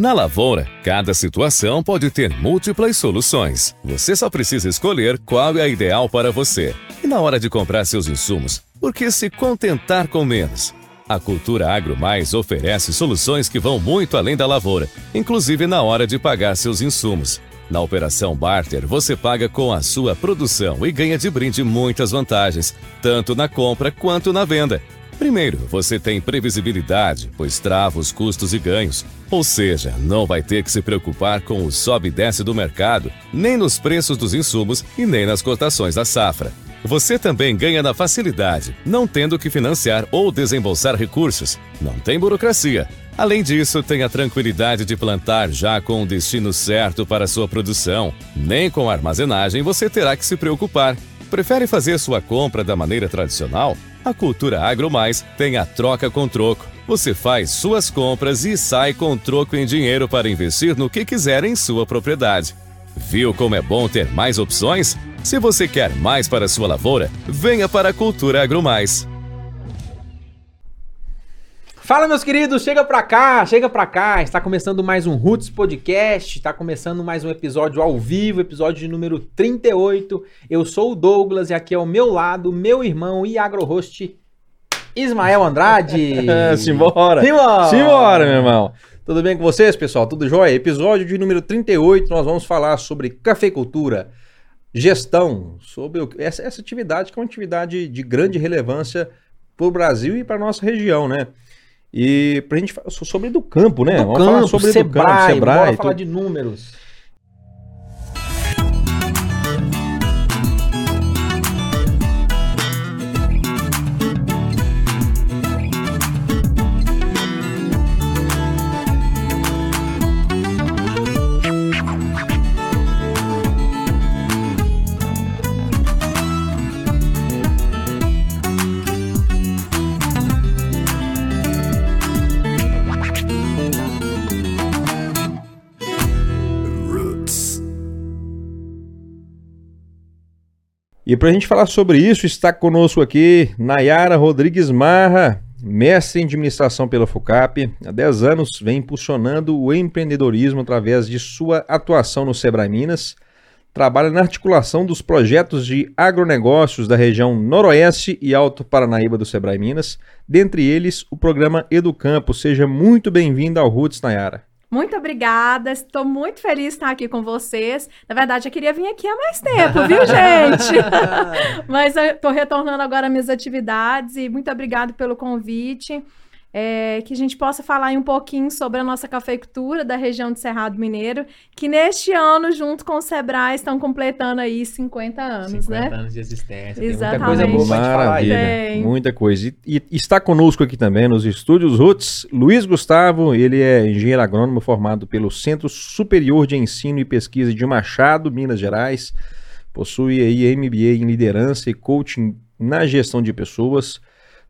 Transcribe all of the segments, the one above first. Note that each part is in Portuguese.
Na lavoura, cada situação pode ter múltiplas soluções. Você só precisa escolher qual é a ideal para você. E na hora de comprar seus insumos, por que se contentar com menos? A Cultura Agro Mais oferece soluções que vão muito além da lavoura, inclusive na hora de pagar seus insumos. Na operação Barter, você paga com a sua produção e ganha de brinde muitas vantagens, tanto na compra quanto na venda. Primeiro, você tem previsibilidade, pois trava os custos e ganhos. Ou seja, não vai ter que se preocupar com o sobe e desce do mercado, nem nos preços dos insumos e nem nas cotações da safra. Você também ganha na facilidade, não tendo que financiar ou desembolsar recursos. Não tem burocracia. Além disso, tem a tranquilidade de plantar já com o destino certo para sua produção. Nem com a armazenagem você terá que se preocupar. Prefere fazer sua compra da maneira tradicional? A Cultura Agro Mais tem a troca com troco. Você faz suas compras e sai com troco em dinheiro para investir no que quiser em sua propriedade. Viu como é bom ter mais opções? Se você quer mais para sua lavoura, venha para a Cultura Agro Mais. Fala, meus queridos, chega pra cá, chega pra cá. Está começando mais um Roots Podcast, está começando mais um episódio ao vivo, episódio de número 38. Eu sou o Douglas e aqui ao meu lado, meu irmão e agrohost Ismael Andrade. Simbora. Simbora. Simbora, meu irmão. Tudo bem com vocês, pessoal? Tudo jóia? Episódio de número 38, nós vamos falar sobre cafeicultura, gestão, sobre essa, essa atividade que é uma atividade de grande relevância para o Brasil e para nossa região, né? E pra gente falar sobre do campo, né? Do vamos campo, falar sobre Sebrae, do campo, Sebrae, bora falar tudo. de números. E para a gente falar sobre isso, está conosco aqui Nayara Rodrigues Marra, mestre em administração pela FUCAP. Há 10 anos vem impulsionando o empreendedorismo através de sua atuação no Sebrae Minas. Trabalha na articulação dos projetos de agronegócios da região Noroeste e Alto Paranaíba do Sebrae Minas, dentre eles o programa Educampo. Seja muito bem-vinda ao Roots, Nayara. Muito obrigada, estou muito feliz de estar aqui com vocês. Na verdade, eu queria vir aqui há mais tempo, viu, gente? Mas eu estou retornando agora às minhas atividades e muito obrigado pelo convite. É, que a gente possa falar aí um pouquinho sobre a nossa cafeicultura da região de Cerrado Mineiro, que neste ano, junto com o Sebrae, estão completando aí 50 anos, 50 né? anos de existência. Exatamente. Tem muita coisa boa falar aí. Maravilha, Tem. muita coisa. E, e está conosco aqui também nos estúdios Roots, Luiz Gustavo, ele é engenheiro agrônomo formado pelo Centro Superior de Ensino e Pesquisa de Machado, Minas Gerais. Possui aí MBA em liderança e coaching na gestão de pessoas.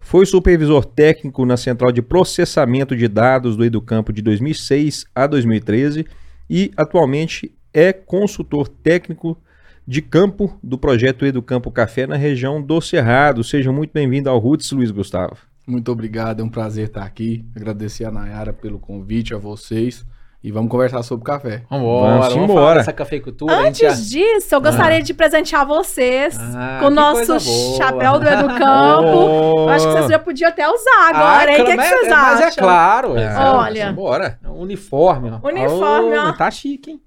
Foi supervisor técnico na Central de Processamento de Dados do Educampo de 2006 a 2013 e atualmente é consultor técnico de campo do projeto Educampo Café na região do Cerrado. Seja muito bem-vindo ao Roots, Luiz Gustavo. Muito obrigado, é um prazer estar aqui. Agradecer a Nayara pelo convite, a vocês. E vamos conversar sobre café. Vambora, Vamos vamos, embora. falar dessa cafeicultura. gente já- Antes disso, eu gostaria de presentear vocês Ah, com o que nosso chapéu do Educampo. Eu acho que vocês já podiam até usar agora, Ah, hein? O que, que mas- vocês Mas acham? é claro. é Ah, claro. Olha. Bora. É um Uniforme, ó. Uniforme, Ô, ó. Tá chique, hein?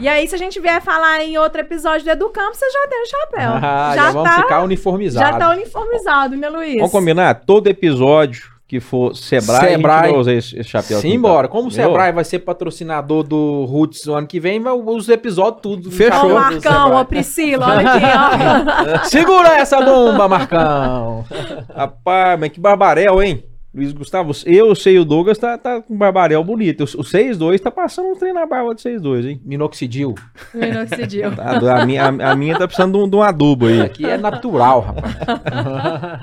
E aí, se a gente vier falar em outro episódio do Educampo, vocês já tem o chapéu. Ah, já, vamos tá, ficar uniformizados. já tá uniformizado, né, Luiz? Vamos combinar? Todo episódio que for Sebrae, Sebrae. vai usar esse, esse chapéu Simbora. então. Como o? Sebrae vai ser patrocinador do Roots no ano que vem, vai- os episódios tudo. Fechou. Do Marcão, ó, Priscila, olha aqui, ó. Segura essa bomba, Marcão. Rapaz, mas que barbarel, hein? Luiz Gustavo, eu sei o Douglas tá, tá com barbarel bonito. O 6-2 tá passando um trem na barba de 6-2, hein? Minoxidil. Minoxidil. Tá, a, minha, a, a minha tá precisando de um, de um adubo aí. Aqui é natural, rapaz.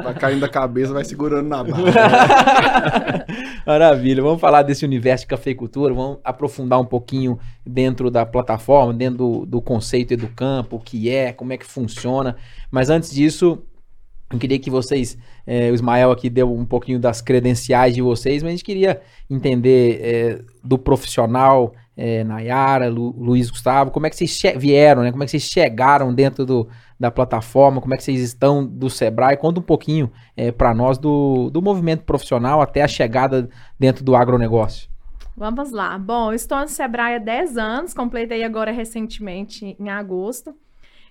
Vai caindo da cabeça, vai segurando na barra. Maravilha. Vamos falar desse universo de cafeicultura, vamos aprofundar um pouquinho dentro da plataforma, dentro do, do conceito Educampo, o que é, como é que funciona. Mas antes disso, Eu queria que vocês, é, o Ismael aqui deu um pouquinho das credenciais de vocês, mas a gente queria entender é, do profissional é, Nayara, Lu, Luiz Gustavo, como é que vocês vieram, né? Como é que vocês chegaram dentro do, da plataforma, como é que vocês estão do Sebrae? Conta um pouquinho para nós do, do movimento profissional até a chegada dentro do agronegócio. Vamos lá. Bom, eu estou no Sebrae há 10 anos, completei agora recentemente em agosto.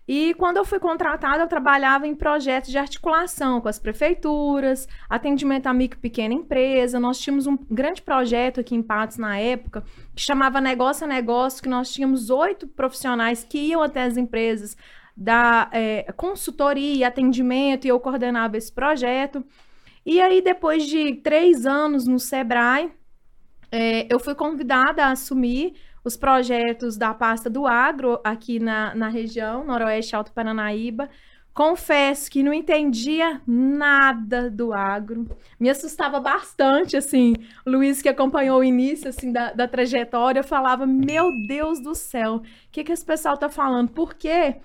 E quando eu fui contratada, eu trabalhava em projetos de articulação com as prefeituras, atendimento a micro e pequena empresa. Nós tínhamos um grande projeto aqui em Patos na época, que chamava Negócio a Negócio, que nós tínhamos oito profissionais que iam até as empresas da é, consultoria, atendimento, e eu coordenava esse projeto. E aí, depois de três anos no Sebrae, é, eu fui convidada a assumir os projetos da pasta do agro aqui na, na região, Noroeste Alto Paranaíba. Confesso que não entendia nada do agro. Me assustava bastante, assim. O Luiz, que acompanhou o início, assim, da, da trajetória, falava, meu Deus do céu, o que, que esse pessoal tá falando? Por quê?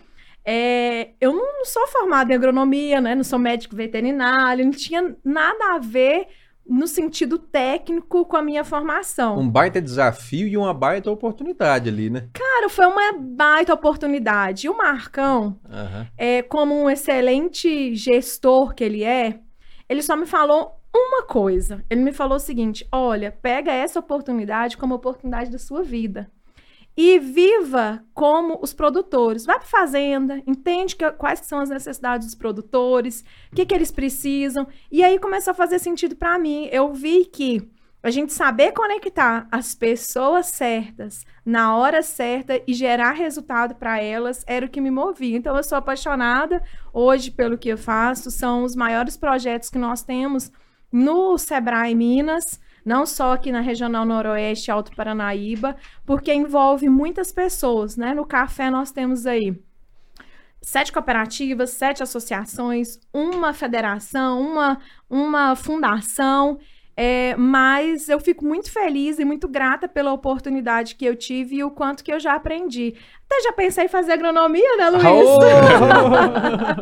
É, eu não, não, sou formada em agronomia, né? Não sou médico veterinário, não tinha nada a ver no sentido técnico com a minha formação. Um baita desafio e uma baita oportunidade ali, né? Cara, foi uma baita oportunidade. E o Marcão, uhum. é, como um excelente gestor que ele é, ele só me falou uma coisa. Ele me falou o seguinte: olha, pega essa oportunidade como oportunidade da sua vida e viva como os produtores. Vai para fazenda, entende que, quais são as necessidades dos produtores, o que, que eles precisam. E aí começou a fazer sentido para mim. Eu vi que a gente saber conectar as pessoas certas na hora certa e gerar resultado para elas era o que me movia. Então eu sou apaixonada hoje pelo que eu faço. São os maiores projetos que nós temos no Sebrae Minas não só aqui na Regional Noroeste Alto Paranaíba, porque envolve muitas pessoas, né? No café nós temos aí sete cooperativas, sete associações, uma federação, uma, uma fundação. É, mas eu fico muito feliz e muito grata pela oportunidade que eu tive e o quanto que eu já aprendi. Até já pensei em fazer agronomia, né, Luiz? Oh!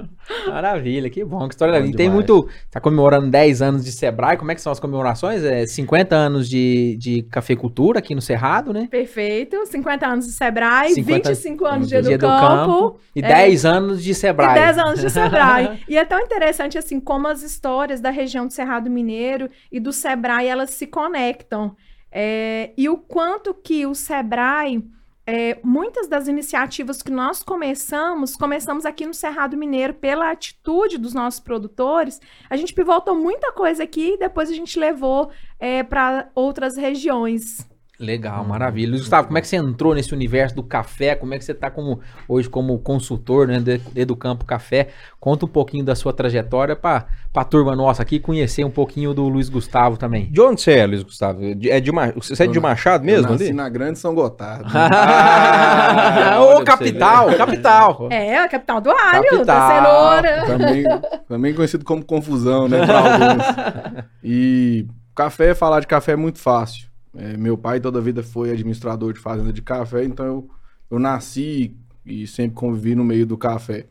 Maravilha, que bom, que história linda. Tem muito. Está comemorando 10 anos de Sebrae, como é que são as comemorações? É 50 anos de, de cafeicultura aqui no Cerrado, né? Perfeito, 50 anos de Sebrae, 50 25 anos de Educampo. Campo, e é, 10 anos de Sebrae. E 10 anos de Sebrae. e é tão interessante assim como as histórias da região do Cerrado Mineiro e do Sebrae, elas se conectam. É, e o quanto que o Sebrae é, muitas das iniciativas que nós começamos, começamos aqui no Cerrado Mineiro pela atitude dos nossos produtores. A gente pivotou muita coisa aqui e depois a gente levou é, para outras regiões. Legal, hum, maravilha. Luiz Gustavo, como é que você entrou nesse universo do café? Como é que você está como, hoje como consultor né, do Campo Café? Conta um pouquinho da sua trajetória para a turma nossa aqui conhecer um pouquinho do Luiz Gustavo também. De onde você é, Luiz Gustavo? É de, você é de Machado mesmo? Eu nasci ali? na Grande São Gotardo. ah, Ô, capital, capital. É, a capital do alho, capital. da cenoura. Também, também conhecido como confusão, né, para alguns. E café, falar de café é muito fácil é, meu pai toda a vida foi administrador de fazenda de café, então eu, eu nasci e sempre convivi no meio do café.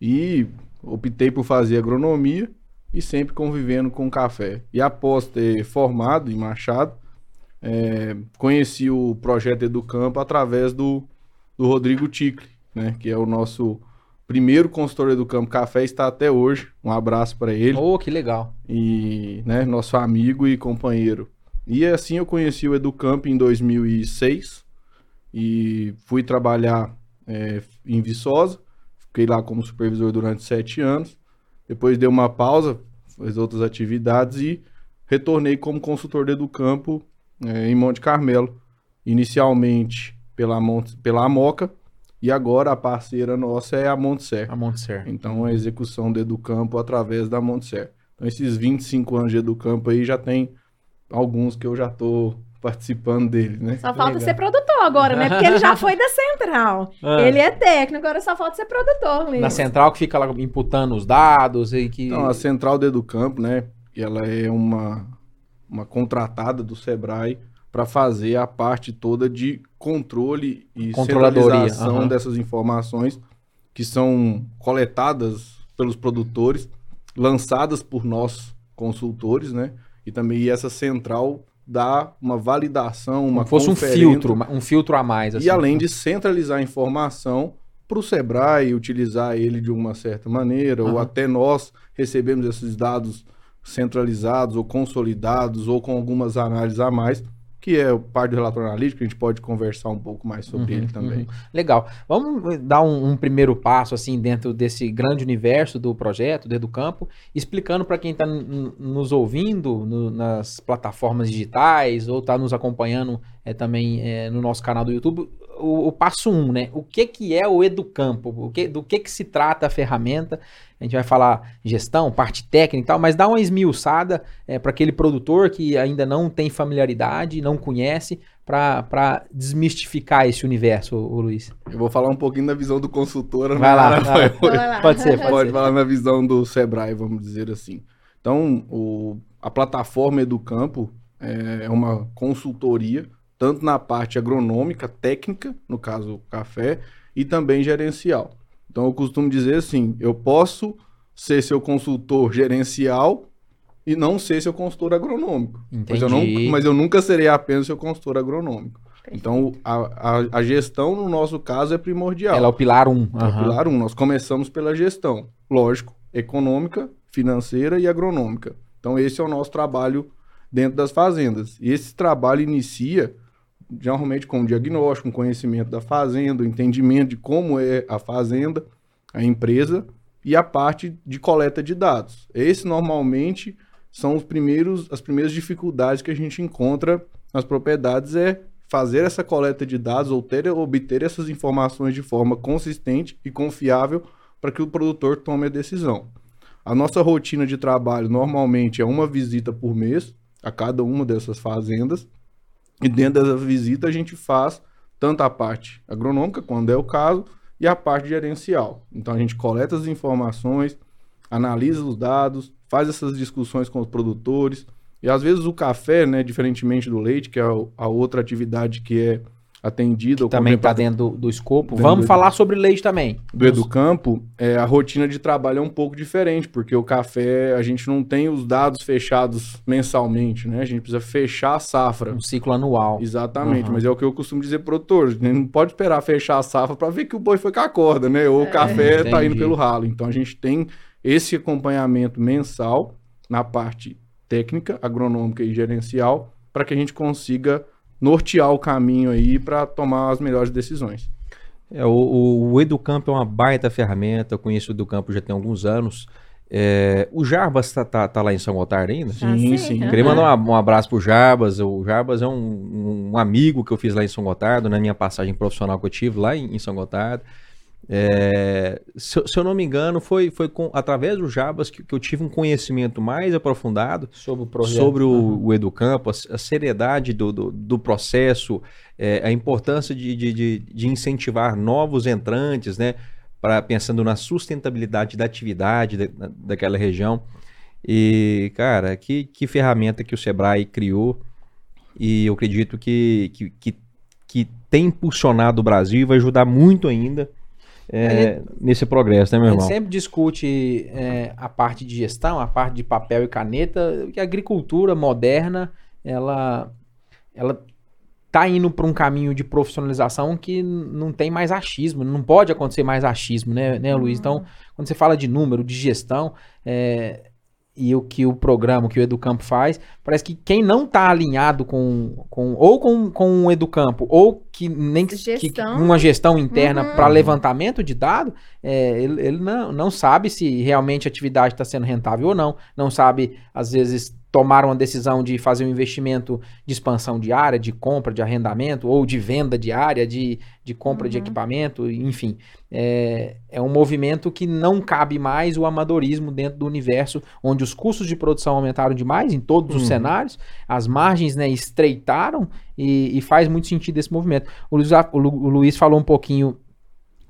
E optei por fazer agronomia e sempre convivendo com café. E após ter formado em Machado, é, conheci o projeto Educampo através do, do Rodrigo Ticle, né, que é o nosso primeiro consultor do campo café está até hoje. Um abraço para ele. Oh, que legal. E, né, nosso amigo e companheiro. E assim eu conheci o Educamp em 2006 e fui trabalhar é, em Viçosa. Fiquei lá como supervisor durante sete anos. Depois dei uma pausa, fiz outras atividades e retornei como consultor do Educampo é, em Monte Carmelo. Inicialmente pela, Monte, pela Amoca e agora a parceira nossa é a Montser. A Montser. Então a execução do Educampo através da Montser. Então esses 25 anos de Educampo aí já tem alguns que eu já tô participando dele, né? Só falta Legal. ser produtor agora, né? Porque ele já foi da central. Ah. Ele é técnico, agora só falta ser produtor. Mesmo. Na central que fica lá imputando os dados e que. Não, a central do Educampo, né? Ela é uma, uma contratada do Sebrae para fazer a parte toda de controle e centralização uhum. dessas informações que são coletadas pelos produtores lançadas por nós consultores, né? E também essa central dá uma validação, uma Como fosse um filtro, um filtro a mais. assim. E além de centralizar a informação para o Sebrae utilizar ele de uma certa maneira, ou Aham. até nós recebemos esses dados centralizados ou consolidados ou com algumas análises a mais, que é o parte do relatório analítico, a gente pode conversar um pouco mais sobre Uhum, ele também. uhum. Legal. Vamos dar um, um primeiro passo assim dentro desse grande universo do projeto, do Educampo, explicando para quem está nos ouvindo no- nas plataformas digitais ou está nos acompanhando é, também é, no nosso canal do YouTube, o, o passo um, né? O que, que é o Educampo? O que, do que, que se trata a ferramenta? A gente vai falar gestão, parte técnica e tal, mas dá uma esmiuçada para aquele produtor que ainda não tem familiaridade, não conhece, para desmistificar esse universo, o Luiz. Eu vou falar um pouquinho da visão do consultor. né, Vai lá, Rafael? vai lá. Vai lá. Pode ser, pode, Pode ser. falar na visão do Sebrae, vamos dizer assim. Então, o- a plataforma Educampo é, é uma consultoria, tanto na parte agronômica, técnica, no caso o café, e também gerencial. Então, eu costumo dizer assim: eu posso ser seu consultor gerencial e não ser seu consultor agronômico. Mas eu, não, mas eu nunca serei apenas seu consultor agronômico. Então, a, a, a gestão, no nosso caso, é primordial. Ela é o pilar 1. Um. É o pilar 1. Nós começamos pela gestão, lógico, econômica, financeira e agronômica. Então, esse é o nosso trabalho dentro das fazendas. E esse trabalho inicia geralmente com diagnóstico, com conhecimento da fazenda, o entendimento de como é a fazenda, a empresa e a parte de coleta de dados. Esse normalmente são os primeiros, as primeiras dificuldades que a gente encontra nas propriedades é fazer essa coleta de dados ou ter, obter essas informações de forma consistente e confiável para que o produtor tome a decisão. A nossa rotina de trabalho normalmente é uma visita por mês a cada uma dessas fazendas e dentro dessa visita a gente faz tanto a parte agronômica, quando é o caso, e a parte gerencial. Então a gente coleta as informações, analisa os dados, faz essas discussões com os produtores. E às vezes o café, né, diferentemente do leite, que é a- outra atividade que é atendida ou Também está dentro do, do escopo. Dentro Vamos do- falar sobre leite também. do Educampo, é, a rotina de trabalho é um pouco diferente, porque o café a gente não tem os dados fechados mensalmente, né? A gente precisa fechar a safra. Um ciclo anual. Exatamente, Uhum. mas é o que eu costumo dizer pro produtor. A gente não pode esperar fechar a safra para ver que o boi foi com a corda, né? Ou o café tá Entendi. indo pelo ralo. Então a gente tem esse acompanhamento mensal na parte técnica, agronômica e gerencial para que a gente consiga nortear o caminho aí para tomar as melhores decisões. É, o, o, o Educampo é uma baita ferramenta, eu conheço o Educampo já tem alguns anos. É, o Jarbas tá, tá, tá lá em São Gotardo ainda? Ah, Sim, sim. aham. Queria mandar um, um abraço pro Jarbas. O Jarbas é um, um amigo que eu fiz lá em São Gotardo, na minha passagem profissional que eu tive lá em, em São Gotardo. É, se, eu- se eu não me engano, foi, foi com- através do Jarbas que, que eu tive um conhecimento mais aprofundado Sobre o projeto. sobre o, Uhum. o Educampo, a, a seriedade do, do, do processo, é, a importância de, de, de, de incentivar novos entrantes, né? Pra, pensando na sustentabilidade da atividade da, daquela região. E, cara, que, que ferramenta que o Sebrae criou. E eu acredito que, que, que, que tem impulsionado o Brasil e vai ajudar muito ainda é, nesse progresso, né, meu A gente irmão? sempre discute é, a parte de gestão, a parte de papel e caneta, que a agricultura moderna, ela, ela tá indo para um caminho de profissionalização que não tem mais achismo, não pode acontecer mais achismo, né, né Luiz? Então, quando você fala de número, de gestão, é, e o que o programa, o que o Educampo faz, parece que quem não está alinhado com, com ou com, com o Educampo, ou que nem que, que- Gestão. uma gestão interna Uhum. para levantamento de dado, é, ele, ele não, não sabe se realmente a atividade está sendo rentável ou não, não sabe, às vezes, tomar uma decisão de fazer um investimento de expansão de área, de compra, de arrendamento, ou de venda de área, de, de compra de Uhum. equipamento, enfim. É, é um movimento que não cabe mais o amadorismo dentro do universo, onde os custos de produção aumentaram demais em todos os Uhum. cenários, as margens né, estreitaram e, e faz muito sentido esse movimento. O Luiz, o Lu- o Luiz falou um pouquinho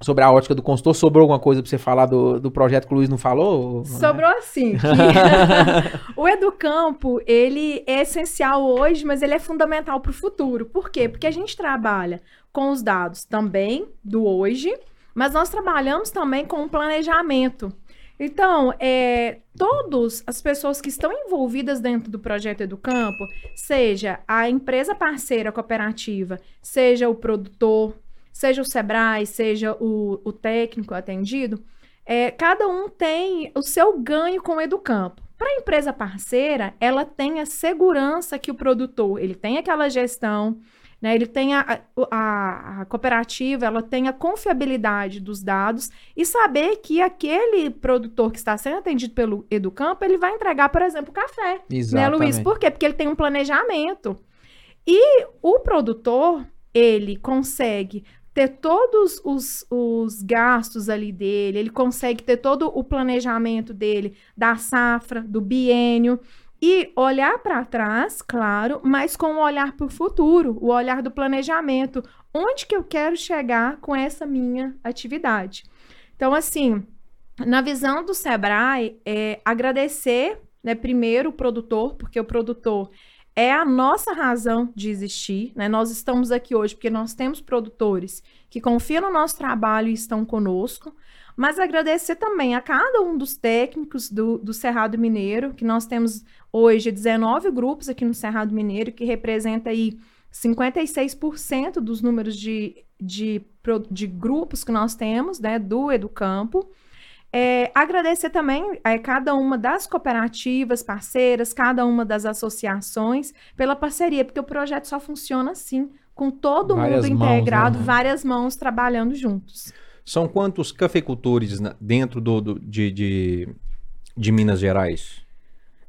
sobre a ótica do consultor. Sobrou alguma coisa para você falar do, do projeto que o Luiz não falou? Sobrou assim. que o Educampo, ele é essencial hoje, mas ele é fundamental para o futuro. Por quê? Porque a gente trabalha com os dados também do hoje, mas nós trabalhamos também com o planejamento. Então, é, todas as pessoas que estão envolvidas dentro do projeto Educampo, seja a empresa parceira cooperativa, seja o produtor, seja o Sebrae, seja o, o técnico atendido, é, cada um tem o seu ganho com o Educampo. Para a empresa parceira, ela tem a segurança que o produtor, ele tem aquela gestão, né, ele tem a, a, a, cooperativa, ela tem a confiabilidade dos dados e saber que aquele produtor que está sendo atendido pelo Educampo, ele vai entregar, por exemplo, café. Exatamente. Né, Luiz? Por quê? Porque ele tem um planejamento. E o produtor, ele consegue ter todos os, os gastos ali dele, ele consegue ter todo o planejamento dele da safra, do biênio e olhar para trás, claro, mas com um olhar para o futuro, o olhar do planejamento. Onde que eu quero chegar com essa minha atividade? Então, assim, na visão do Sebrae, é agradecer, né, primeiro o produtor, porque o produtor é a nossa razão de existir, né? Nós estamos aqui hoje porque nós temos produtores que confiam no nosso trabalho e estão conosco, mas agradecer também a cada um dos técnicos do, do Cerrado Mineiro, que nós temos hoje 19 grupos aqui no Cerrado Mineiro, que representa aí 56% dos números de, de, de grupos que nós temos, né, do Educampo. É, agradecer também a cada uma das cooperativas parceiras, cada uma das associações pela parceria, porque o projeto só funciona assim, com todo várias mundo integrado, mãos, né? várias mãos trabalhando juntos. São quantos cafeicultores dentro do, do de, de, de, Minas Gerais?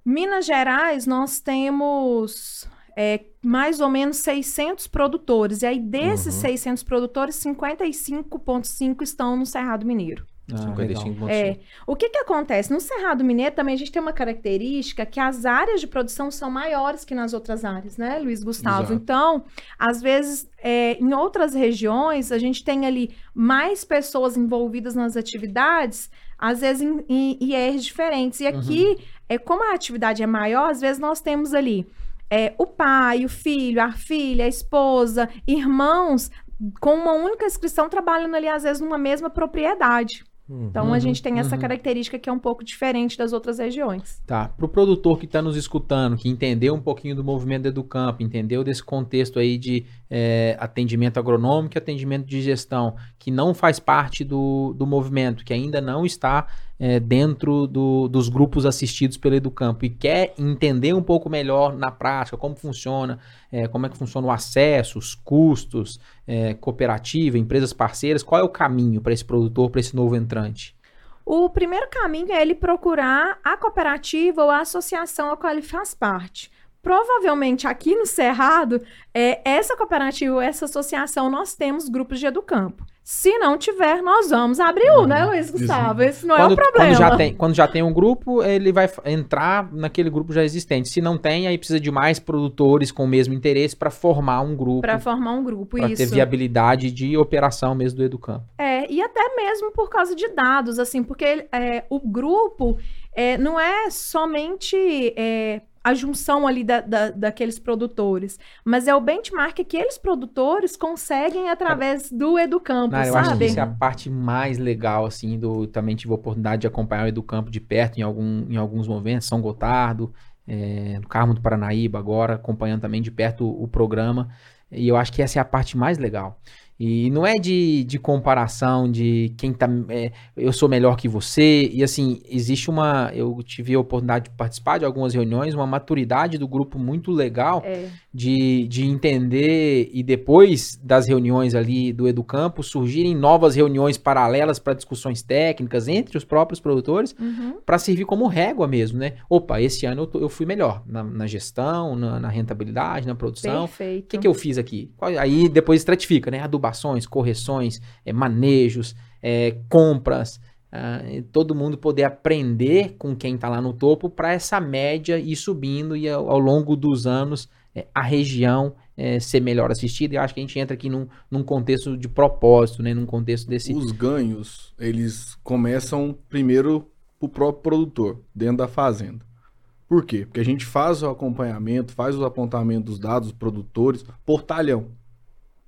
Minas Gerais, nós temos é, mais ou menos 600 produtores. E aí, desses uhum. 600 produtores, 55,5 estão no Cerrado Mineiro. Ah, 55 é. O que que acontece? No Cerrado Mineiro também a gente tem uma característica que as áreas de produção são maiores que nas outras áreas, né, Luiz Gustavo? Exato. Então, às vezes, é, em outras regiões, a gente tem ali mais pessoas envolvidas nas atividades, às vezes em, em IRs diferentes. E aqui, uhum. é, como a atividade é maior, às vezes nós temos ali é, o pai, o filho, a filha, a esposa, irmãos com uma única inscrição trabalhando ali, às vezes, numa mesma propriedade. Então a gente tem essa uhum. característica que é um pouco diferente das outras regiões. Tá. Para o produtor que está nos escutando, que entendeu um pouquinho do movimento do Educampo, entendeu desse contexto aí de é, atendimento agronômico e atendimento de gestão, que não faz parte do, do movimento, que ainda não está é, dentro do, dos grupos assistidos pelo Educampo e quer entender um pouco melhor na prática como funciona, é, como é que funciona o acesso, os custos, é, cooperativa, empresas parceiras, qual é o caminho para esse produtor, para esse novo entrante? O primeiro caminho é ele procurar a cooperativa ou a associação a qual ele faz parte provavelmente aqui no Cerrado, é, essa cooperativa, essa associação, nós temos grupos de educampo. Se não tiver, nós vamos abrir um, né, Luiz Gustavo? Esse não quando, é o problema. Quando já, tem, quando já tem um grupo, ele vai entrar naquele grupo já existente. Se não tem, aí precisa de mais produtores com o mesmo interesse para formar um grupo. Para formar um grupo, pra isso. Para ter viabilidade de operação mesmo do Educampo. É, e até mesmo por causa de dados, assim, porque é, o grupo é, não é somente é, a junção ali da, da, daqueles produtores. Mas é o benchmark que aqueles produtores conseguem através do Educampo, Não, eu sabe? acho que isso é a parte mais legal, assim, do... Também tive a oportunidade de acompanhar o Educampo de perto em, algum, em alguns momentos, São Gotardo, é, no Carmo do Paranaíba agora, acompanhando também de perto o, o programa. E eu acho que essa é a parte mais legal. E não é de, de comparação de quem tá. É, eu sou melhor que você. E assim, existe uma. Eu tive a oportunidade de participar de algumas reuniões, uma maturidade do grupo muito legal é. de, de entender. E depois das reuniões ali do Educampo, surgirem novas reuniões paralelas para discussões técnicas entre os próprios produtores, uhum. para servir como régua mesmo, né? Opa, esse ano eu, tô, eu fui melhor na, na gestão, na, na, rentabilidade, na produção. Perfeito. O que, que eu fiz aqui? Aí depois estratifica, né? Adubar adubações, correções, é, manejos, é, compras, uh, todo mundo poder aprender com quem está lá no topo para essa média ir subindo e ao, ao longo dos anos é, a região é, ser melhor assistida. E acho que a gente entra aqui num, num contexto de propósito, né? num contexto desse. Os ganhos, eles começam primeiro o próprio produtor, dentro da fazenda. Por quê? Porque a gente faz o acompanhamento, faz os apontamentos dos dados dos produtores por talhão.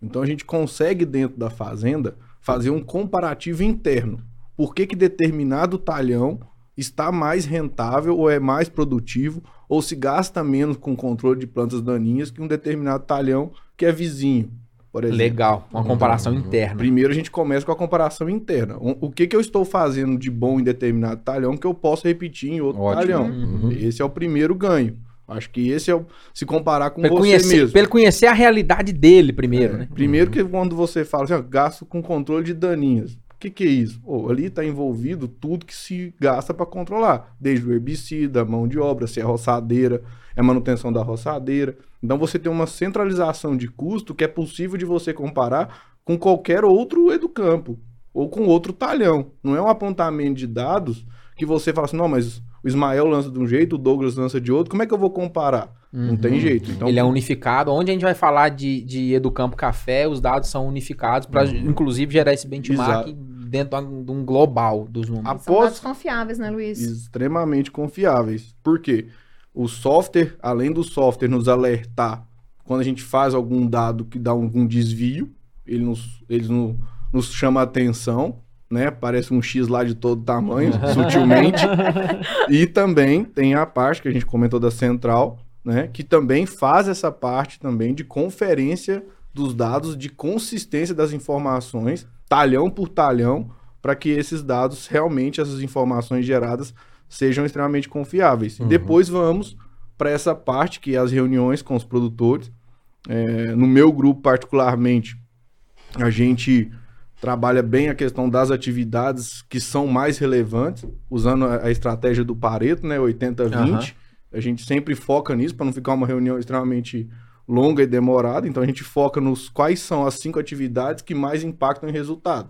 Então a gente consegue dentro da fazenda fazer um comparativo interno. Por que, que determinado talhão está mais rentável ou é mais produtivo ou se gasta menos com controle de plantas daninhas que um determinado talhão que é vizinho, por exemplo. Legal, uma comparação interna. Primeiro a gente começa com a comparação interna. O o que, que eu estou fazendo de bom em determinado talhão que eu posso repetir em outro Ótimo. talhão? Uhum. Esse é o primeiro ganho. Acho que esse é o. Se comparar com Pra você conhecer, mesmo. pra ele conhecer a realidade dele primeiro, É, né? Primeiro que quando você fala assim, ó, gasto com controle de daninhas. O que, que é isso? Pô, ali está envolvido tudo que se gasta para controlar. Desde o herbicida, mão de obra, se é roçadeira, é manutenção da roçadeira. Então você tem uma centralização de custo que é possível de você comparar com qualquer outro educampo ou com outro talhão. Não é um apontamento de dados que você fala assim, não, mas o Ismael lança de um jeito, o Douglas lança de outro, como é que eu vou comparar? Não tem jeito. Então, Ele é unificado. Onde a gente vai falar de, de Educampo Café, os dados são unificados para, inclusive, gerar esse benchmark Exato. dentro de um global dos números. A- São Após- dados confiáveis, né, Luiz? extremamente confiáveis. Por quê? O software, além do software nos alertar quando a gente faz algum dado que dá algum desvio, ele nos, ele no- nos chama a atenção, né? Parece um X lá de todo tamanho, sutilmente. E também tem a parte que a gente comentou da central, né? Que também faz essa parte também de conferência dos dados, de consistência das informações, talhão por talhão, para que esses dados, realmente, essas informações geradas, sejam extremamente confiáveis. E depois vamos para essa parte que é as reuniões com os produtores. É, no meu grupo, particularmente, a gente trabalha bem a questão das atividades que são mais relevantes, usando a, estratégia do Pareto, né, 80-20. Aham. A gente sempre foca nisso para não ficar uma reunião extremamente longa e demorada. Então a gente foca nos quais são as cinco atividades que mais impactam em resultado.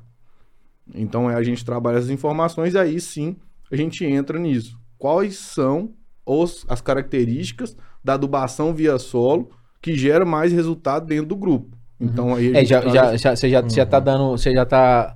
Então é, a gente trabalha essas informações e aí sim a gente entra nisso. Quais são os, as características da adubação via solo que gera mais resultado dentro do grupo? Então aí É, já, já, já, você já, já tá dando, você já tá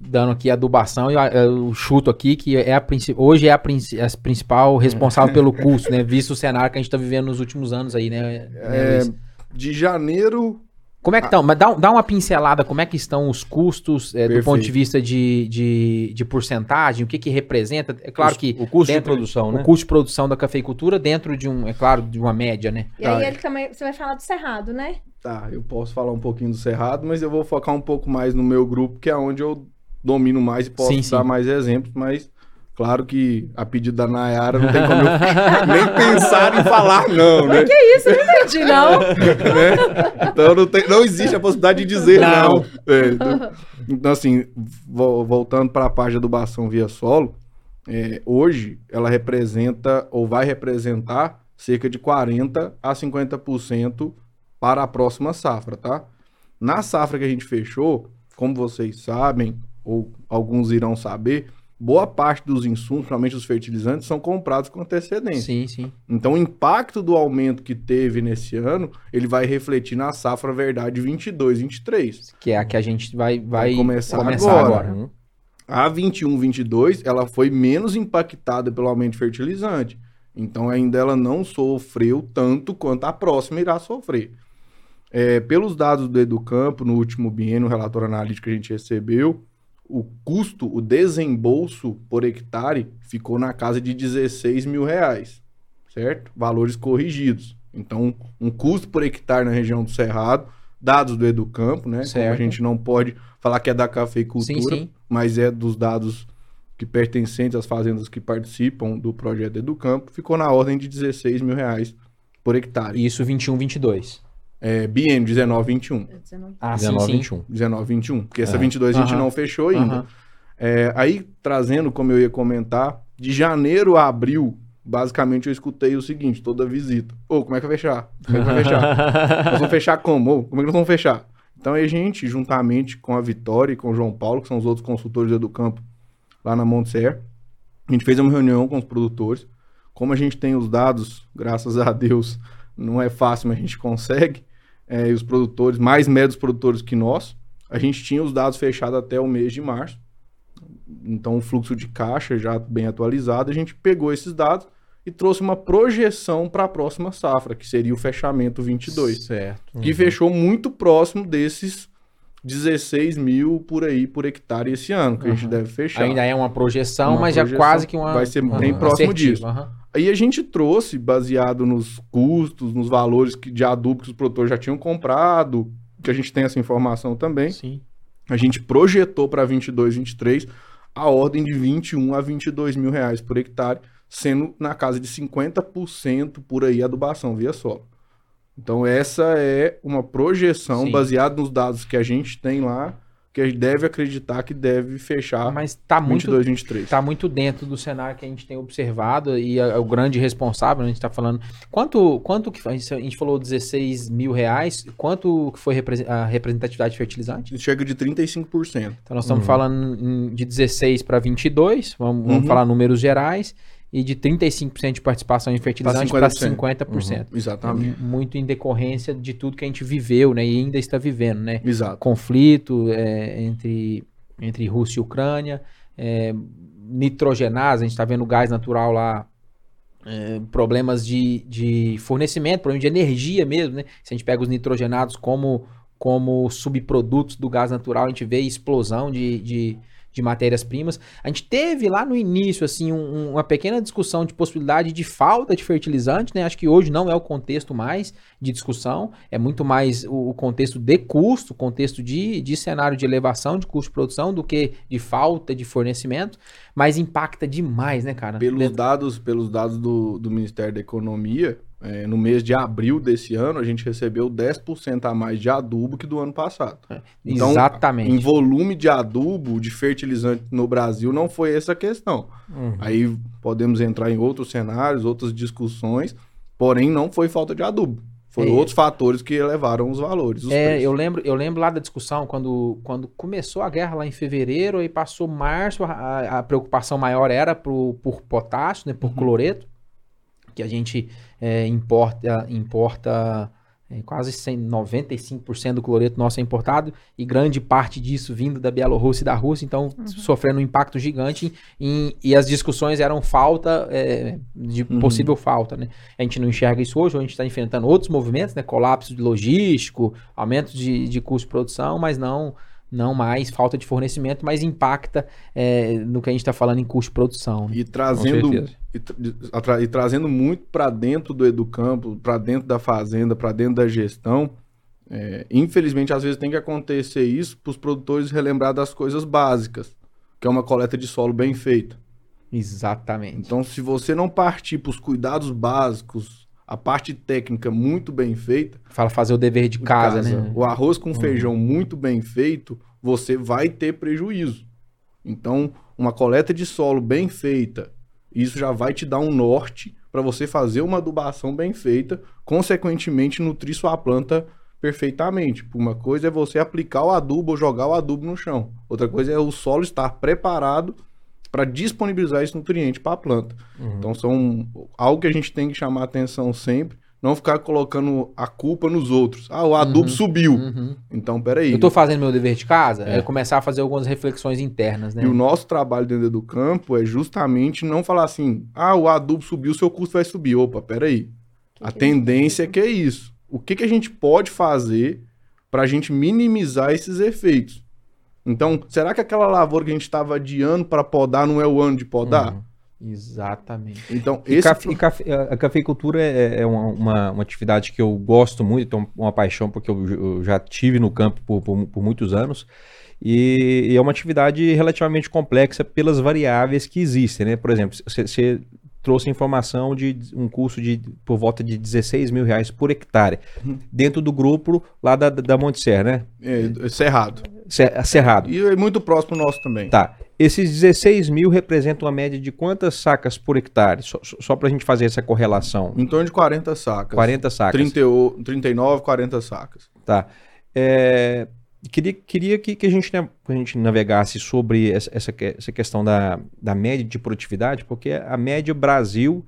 dando aqui adubação e eu, eu chuto aqui que é a hoje é a, princi- a principal responsável pelo custo, né? Visto o cenário que a gente tá vivendo nos últimos anos aí, né? É, Luiz? de janeiro Como é que estão? Mas dá, dá uma pincelada, como é que estão os custos é, do ponto de vista de, de, de porcentagem, o que que representa? É claro Os- que o custo de dentro- produção, né? o custo de produção da cafeicultura dentro de um, é claro, de uma média, né? E aí Tá. ele também. Você vai falar do Cerrado, né? Tá, eu posso falar um pouquinho do Cerrado, mas eu vou focar um pouco mais no meu grupo, que é onde eu domino mais e posso Sim, dar sim. mais exemplos, mas claro que a pedido da Nayara não tem como eu nem pensar em falar não, né? Que isso, eu não entendi, não. Né? Então não, tem- não existe a possibilidade de dizer Não. não. É, então, então, assim, vo- voltando para a parte de adubação via solo, é, hoje ela representa ou vai representar cerca de 40 a 50% para a próxima safra, tá? Na safra que a gente fechou, como vocês sabem, ou alguns irão saber, boa parte dos insumos, principalmente os fertilizantes, são comprados com antecedência. Sim, sim. Então, o impacto do aumento que teve nesse ano, ele vai refletir na safra verdade 22, 23. Que é a que a gente vai, vai, Vai começar começar agora. agora. Uhum. A 21, 22, ela foi menos impactada pelo aumento de fertilizante. Então, ainda ela não sofreu tanto quanto a próxima irá sofrer. É, pelos dados do Educampo, no último biênio, o relatório analítico que a gente recebeu, o custo, o desembolso por hectare ficou na casa de 16 mil reais, certo? Valores corrigidos. Então, um custo por hectare na região do Cerrado, dados do Educampo, né? Como a Certo. gente não pode falar que é da cafeicultura, Sim, sim. mas é dos dados que pertencentes às fazendas que participam do projeto Educampo, ficou na ordem de 16 mil reais por hectare. Isso 21, 22. É, biênio 19, 21. Ah, 19, sim, sim. 21. 19, 21. Porque essa É. 22 a gente não fechou ainda. É, aí, trazendo, como eu ia comentar, de janeiro a abril, basicamente eu escutei o seguinte, toda visita. Ô, como é que vai fechar? Como é que vai fechar? nós vamos fechar como? Ô, como é que nós vamos fechar? Então a gente, juntamente com a Vitória e com o João Paulo, que são os outros consultores do campo lá na Montserrat, a gente fez uma reunião com os produtores. Como a gente tem os dados, graças a Deus, não é fácil, mas a gente consegue. é, e os produtores, mais médios produtores que nós, a gente tinha os dados fechados até o mês de março. Então, o fluxo de caixa já bem atualizado, a gente pegou esses dados e trouxe uma projeção para a próxima safra, que seria o fechamento 22 Certo. que fechou muito próximo desses 16 mil por aí por hectare esse ano, que a gente Uhum. deve fechar. Ainda é uma projeção, Uma mas já projeção, quase que uma. vai ser bem próximo assertivo, disso. aham. Aí a gente trouxe, baseado nos custos, nos valores que, de adubo que os produtores já tinham comprado, que a gente tem essa informação também. Sim. A gente projetou para 22, 23 a ordem de 21 a 22 mil reais por hectare, sendo na casa de 50% por aí adubação via solo. Então essa é uma projeção Sim. baseada nos dados que a gente tem lá, que a gente deve acreditar que deve fechar Mas tá muito 22, 23. está muito dentro do cenário que a gente tem observado e é o grande responsável, a gente está falando. Quanto, quanto que foi? a gente- a gente falou 16 mil reais, quanto que foi a representatividade de fertilizante? Chega de 35%. Então nós estamos Uhum. falando de 16 para 22, vamos, vamos Uhum. falar números gerais, e de 35% de participação em fertilizante para 50%. 50%. Exatamente. Muito em decorrência de tudo que a gente viveu, né? E ainda está vivendo, né? Exato. conflito é, entre, entre Rússia e Ucrânia, é, nitrogenase, a gente está vendo gás natural lá, é, problemas de, de fornecimento, problema de energia mesmo, né? Se a gente pega os nitrogenados como, como subprodutos do gás natural, a gente vê explosão de, de, de matérias-primas. A gente teve lá no início, assim, um- um- uma pequena discussão de possibilidade de falta de fertilizante, né? Acho que hoje não é o contexto mais de discussão, é muito mais o, o contexto de custo, contexto de, de cenário de elevação de custo de produção do que de falta de fornecimento, mas impacta demais, né, cara? Pelos Dentro- dados, pelos dados do, do Ministério da Economia, é, no mês de abril desse ano, a gente recebeu 10% a mais de adubo que do ano passado. Então, Exatamente. Em volume de adubo, de fertilizante no Brasil, não foi essa a questão. Uhum. Aí podemos entrar em outros cenários, outras discussões, porém não foi falta de adubo. Foram É. outros fatores que elevaram os valores. os É, preços. eu lembro, eu lembro lá da discussão quando, quando começou a guerra lá em fevereiro, aí passou março, a, a preocupação maior era pro, por potássio, né, por Uhum. cloreto, que a gente é, importa, importa é, quase 100, 95% do cloreto nosso é importado e grande parte disso vindo da Bielorrússia e da Rússia, então sofrendo um impacto gigante em- e as discussões eram falta, é, de Uhum. possível falta, né? A gente não enxerga isso hoje, a gente está enfrentando outros movimentos, né? Colapso de logístico, aumento de, de custo de produção, mas não não mais falta de fornecimento, mas impacta é, no que a gente está falando em custo de produção. né? E trazendo, e, tra- e trazendo muito para dentro do Educampo, para dentro da fazenda, para dentro da gestão, é, infelizmente às vezes tem que acontecer isso para os produtores relembrar das coisas básicas, que é uma coleta de solo bem feita. Exatamente. Então, se você não partir para os cuidados básicos, a parte técnica muito bem feita, Fala fazer o dever de casa, né? o arroz com feijão muito bem feito, você vai ter prejuízo. Então, uma coleta de solo bem feita, isso já vai te dar um norte para você fazer uma adubação bem feita, consequentemente nutrir sua planta perfeitamente. Uma coisa é você aplicar o adubo ou jogar o adubo no chão. Outra coisa é o solo estar preparado para disponibilizar esse nutriente para a planta. Então são algo que a gente tem que chamar atenção sempre, não ficar colocando a culpa nos outros. Ah, o adubo subiu. Uhum. Então, peraí. Eu tô fazendo meu dever de casa, É. é, começar a fazer algumas reflexões internas, né? E o nosso trabalho dentro do campo é justamente não falar assim, ah, o adubo subiu, o seu custo vai subir. Opa, peraí. A tendência é que é isso. O que, que a gente pode fazer para a gente minimizar esses efeitos? Então, será que aquela lavoura que a gente estava adiando para podar não é o ano de podar? Uhum. Exatamente. Então, esse cafe- cafe- a cafeicultura é, é uma, uma- uma atividade que eu gosto muito, tenho uma paixão, porque eu, eu já tive no campo por, por- por muitos anos. E, e é uma atividade relativamente complexa pelas variáveis que existem, né? Por exemplo, você- trouxe informação de um custo de por volta de 16 mil reais por hectare, dentro do grupo lá da, da Monte Serra, né? é, é cerrado. Cer- Cerrado. E é muito próximo nosso também. Tá. Esses 16 mil representam uma média de quantas sacas por hectare? Só, só, para a gente fazer essa correlação. Em torno de 40 sacas. 40 sacas. 38, 39, 40 sacas. Tá. É, queria queria que, que a, gente, né, a gente navegasse sobre essa, essa questão da, da média de produtividade, porque a média Brasil,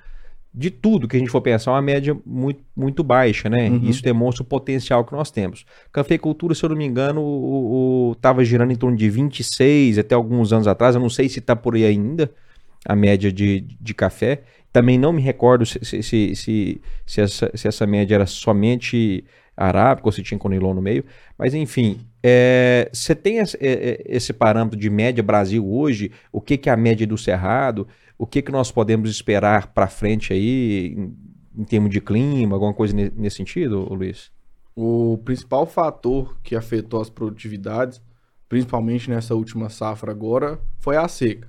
de tudo que a gente for pensar, é uma média muito, muito baixa, né? Uhum. Isso demonstra o potencial que nós temos. Cafeicultura, se eu não me engano, estava girando em torno de 26 até alguns anos atrás, eu não sei se está por aí ainda, a média de, de café. Também não me recordo se, se, se, se, se essa, se essa média era somente arábica ou se tinha conilon no meio. Mas enfim, é, você tem esse, é, é, esse parâmetro de média Brasil hoje? O que, que é a média do Cerrado? O que, que nós podemos esperar para frente aí em, em termos de clima, alguma coisa ne- nesse sentido, Luiz? O principal fator que afetou as produtividades, principalmente nessa última safra agora, foi a seca.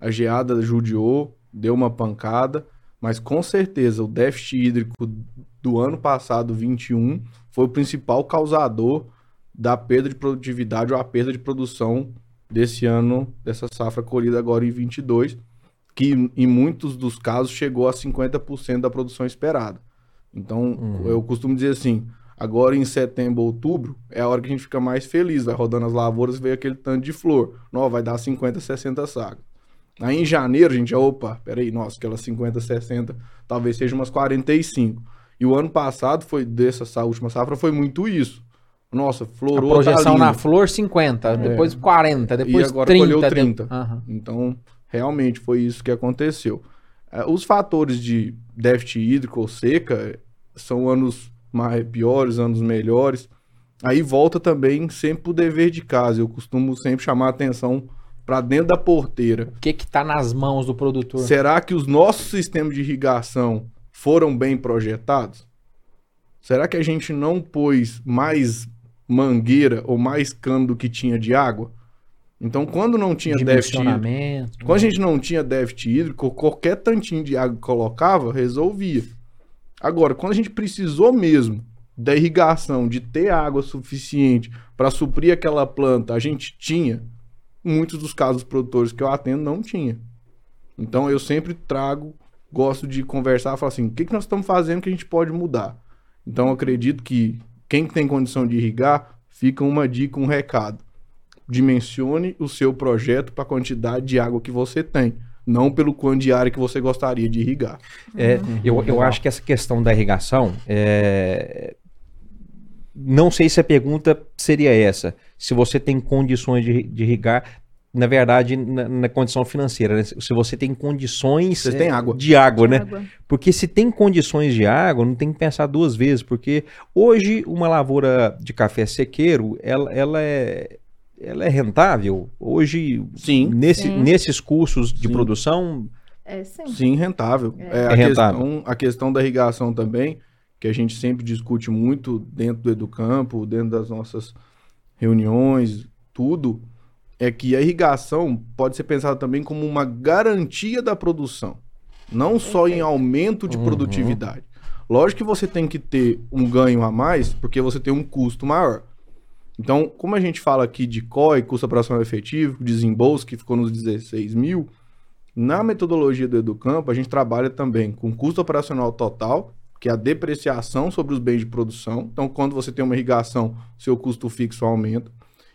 A geada judiou, deu uma pancada, mas com certeza o déficit hídrico do ano passado, 21, foi o principal causador da perda de produtividade ou a perda de produção desse ano, dessa safra colhida agora em 22, que em muitos dos casos chegou a 50% da produção esperada. Então, eu costumo dizer assim, agora em setembro, outubro, é a hora que a gente fica mais feliz, vai rodando as lavouras, veio aquele tanto de flor. Não, vai dar 50, 60 sacas. Aí em janeiro a gente, já, opa, peraí, nossa, aquelas 50, 60, talvez seja umas 45. E o ano passado foi dessa sa- última safra foi muito isso. Nossa, A florou, projeção tá na flor 50, depois 40, depois E agora 30. colheu de- 30. Aham. Então, realmente foi isso que aconteceu. Eh, Os fatores de déficit hídrico ou seca eh, são anos mais piores, anos melhores. Aí volta também sempre o dever de casa. Eu costumo sempre chamar a atenção para dentro da porteira. O que que tá nas mãos do produtor? Será que os nossos sistemas de irrigação foram bem projetados? Será que a gente não pôs mais mangueira ou mais cano do que tinha de água? Então, quando não tinha déficit hídrico, quando a gente não tinha déficit hídrico, qualquer tantinho de água que colocava, resolvia. Agora, quando a gente precisou mesmo da irrigação, de ter água suficiente para suprir aquela planta, a gente tinha. Muitos dos casos produtores que eu atendo não tinha. Então eu sempre trago, gosto de conversar, falar assim, o que, que nós estamos fazendo que a gente pode mudar? Então acredito que quem tem condição de irrigar, fica uma dica, um recado dimensione o seu projeto para a quantidade de água que você tem, não pelo quanto de área que você gostaria de irrigar. É, eu, eu acho que essa questão da irrigação, é, não sei se a pergunta seria essa, se você tem condições de, de irrigar, na verdade, na, na condição financeira, né? se você tem condições Vocês é, têm água. de água, né? Água. Porque se tem condições de água, não tem que pensar duas vezes, porque hoje uma lavoura de café sequeiro, ela, ela é ela é rentável. Hoje, Sim. nesse, Sim. nesses cursos de Sim. produção, É sim. Sim, rentável. É, É a, rentável. Questão, a questão da irrigação também, que a gente sempre discute muito dentro do Educampo, dentro das nossas reuniões, tudo, é que a irrigação pode ser pensada também como uma garantia da produção, não só em aumento de Uhum. produtividade. Lógico que você tem que ter um ganho a mais, porque você tem um custo maior. Então, como a gente fala aqui de COI, custo operacional efetivo, desembolso, que ficou nos 16 mil, na metodologia do Educampo, a gente trabalha também com custo operacional total, que é a depreciação sobre os bens de produção. Então, quando você tem uma irrigação, seu custo fixo aumenta.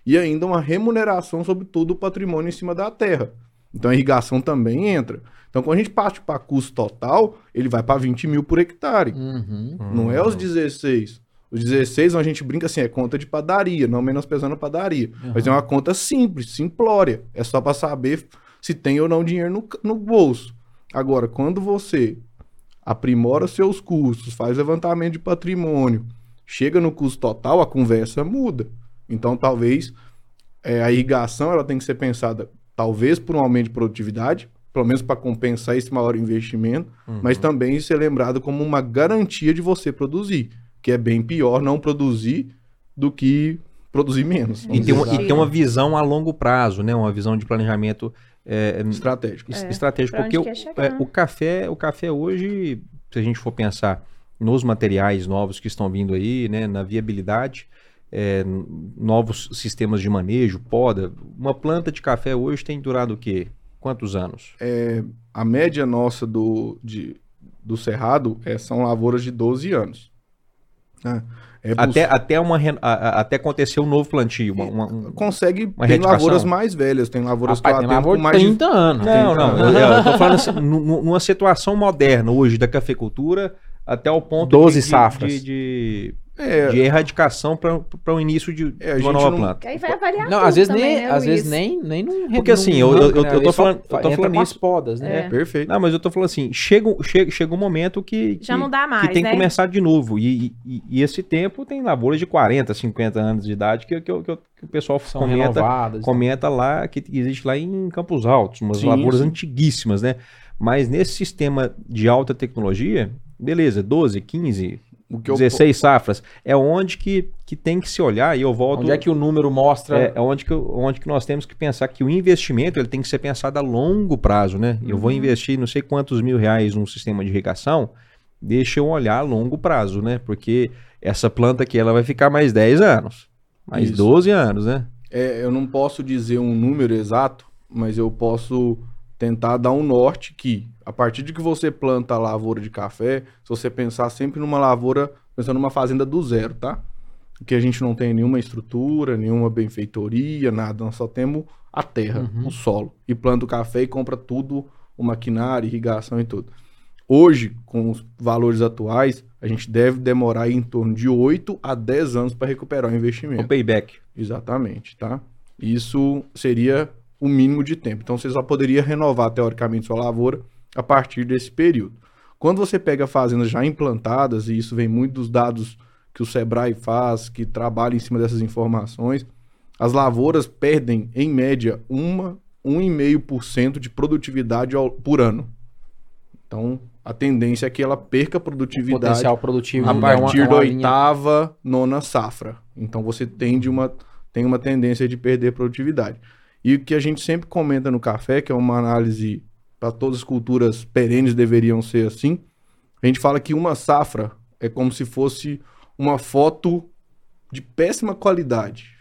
E ainda uma remuneração sobre todo o patrimônio em cima da terra. Então, a irrigação também entra. Então, quando a gente parte para custo total, ele vai para 20 mil por hectare. Uhum. Não é os 16. Os 16, a gente brinca assim, é conta de padaria, não menosprezando a padaria. Mas é uma conta simples, simplória. É só para saber se tem ou não dinheiro no, no bolso. Agora, quando você aprimora seus custos, faz levantamento de patrimônio, chega no custo total, a conversa muda. Então, talvez é, a irrigação ela tem que ser pensada, talvez por um aumento de produtividade, pelo menos para compensar esse maior investimento, mas também ser lembrado como uma garantia de você produzir, que é bem pior não produzir do que produzir menos. e tem, uma, e tem uma visão a longo prazo, né? Uma visão de planejamento é, Estratégico. es- estratégico. Porque o, é, o café, o café hoje, se a gente for pensar nos materiais novos que estão vindo aí, né? Na viabilidade, é, novos sistemas de manejo, poda. Uma planta de café hoje tem durado o quê? Quantos anos? A média nossa do, de, do Cerrado é, são lavouras de 12 anos. Né? É Até, até, uma, até acontecer um novo plantio. uma- uma- um- consegue, uma tem lavouras mais velhas, tem lavouras Rapaz, que tem atendo lavor com de mais de 30 anos. Não, não. Eu, eu tô falando assim, nu- nu- numa situação moderna hoje da cafeicultura até o ponto 12 de, de- safras. de- de- É, de erradicação para o início de, É, de uma nova não- planta. Aí vai avaliar Não, tudo às vezes também, nem, né, às vezes nem, nem não Porque assim, eu- eu- eu- eu tô falando- eu tô falando isso. podas, né? É. perfeito. Não, mas eu tô falando assim, chega, um- chega, chega um momento que, Já que- não dá mais, que tem né? que começar de novo. E, e- e esse tempo tem lavouras de 40, 50 anos de idade que, que, que- que o pessoal São comenta, comenta lá, que existe lá em Campos Altos, umas Sim, lavouras sim. antiguíssimas, né? Mas nesse sistema de alta tecnologia, beleza, 12, 15, O que eu 16 safras, é onde que, que tem que se olhar, e eu volto... Onde é que o número mostra... É, é onde, que, eu- onde que nós temos que pensar que o investimento ele tem que ser pensado a longo prazo, né? Eu vou investir não sei quantos mil reais num sistema de irrigação, deixa eu olhar a longo prazo, né? Porque essa planta aqui ela vai ficar mais 10 anos, mais Isso. 12 anos, né? É, eu não posso dizer um número exato, mas eu posso tentar dar um norte que, a partir de que você planta a lavoura de café, se você pensar sempre numa lavoura, pensando numa fazenda do zero, tá? Que a gente não tem nenhuma estrutura, nenhuma benfeitoria, nada, nós só temos a terra, Uhum. o solo. E planta o café e compra tudo, o maquinário, irrigação e tudo. Hoje, com os valores atuais, a gente deve demorar em torno de 8 a 10 anos para recuperar o investimento. O payback. Exatamente, tá? Isso seria o mínimo de tempo. Então você só poderia renovar teoricamente sua lavoura a partir desse período. Quando você pega fazendas já implantadas, e isso vem muito dos dados que o Sebrae faz, que trabalha em cima dessas informações, as lavouras perdem, em média, uma, 1,5% de produtividade ao- por ano. Então, a tendência é que ela perca produtividade potencial produtivo. a é uma- partir é uma da linha- oitava, nona safra. Então você tende uma, tem uma tendência de perder produtividade. E o que a gente sempre comenta no café, que é uma análise para todas as culturas perenes deveriam ser assim, a gente fala que uma safra é como se fosse uma foto de péssima qualidade.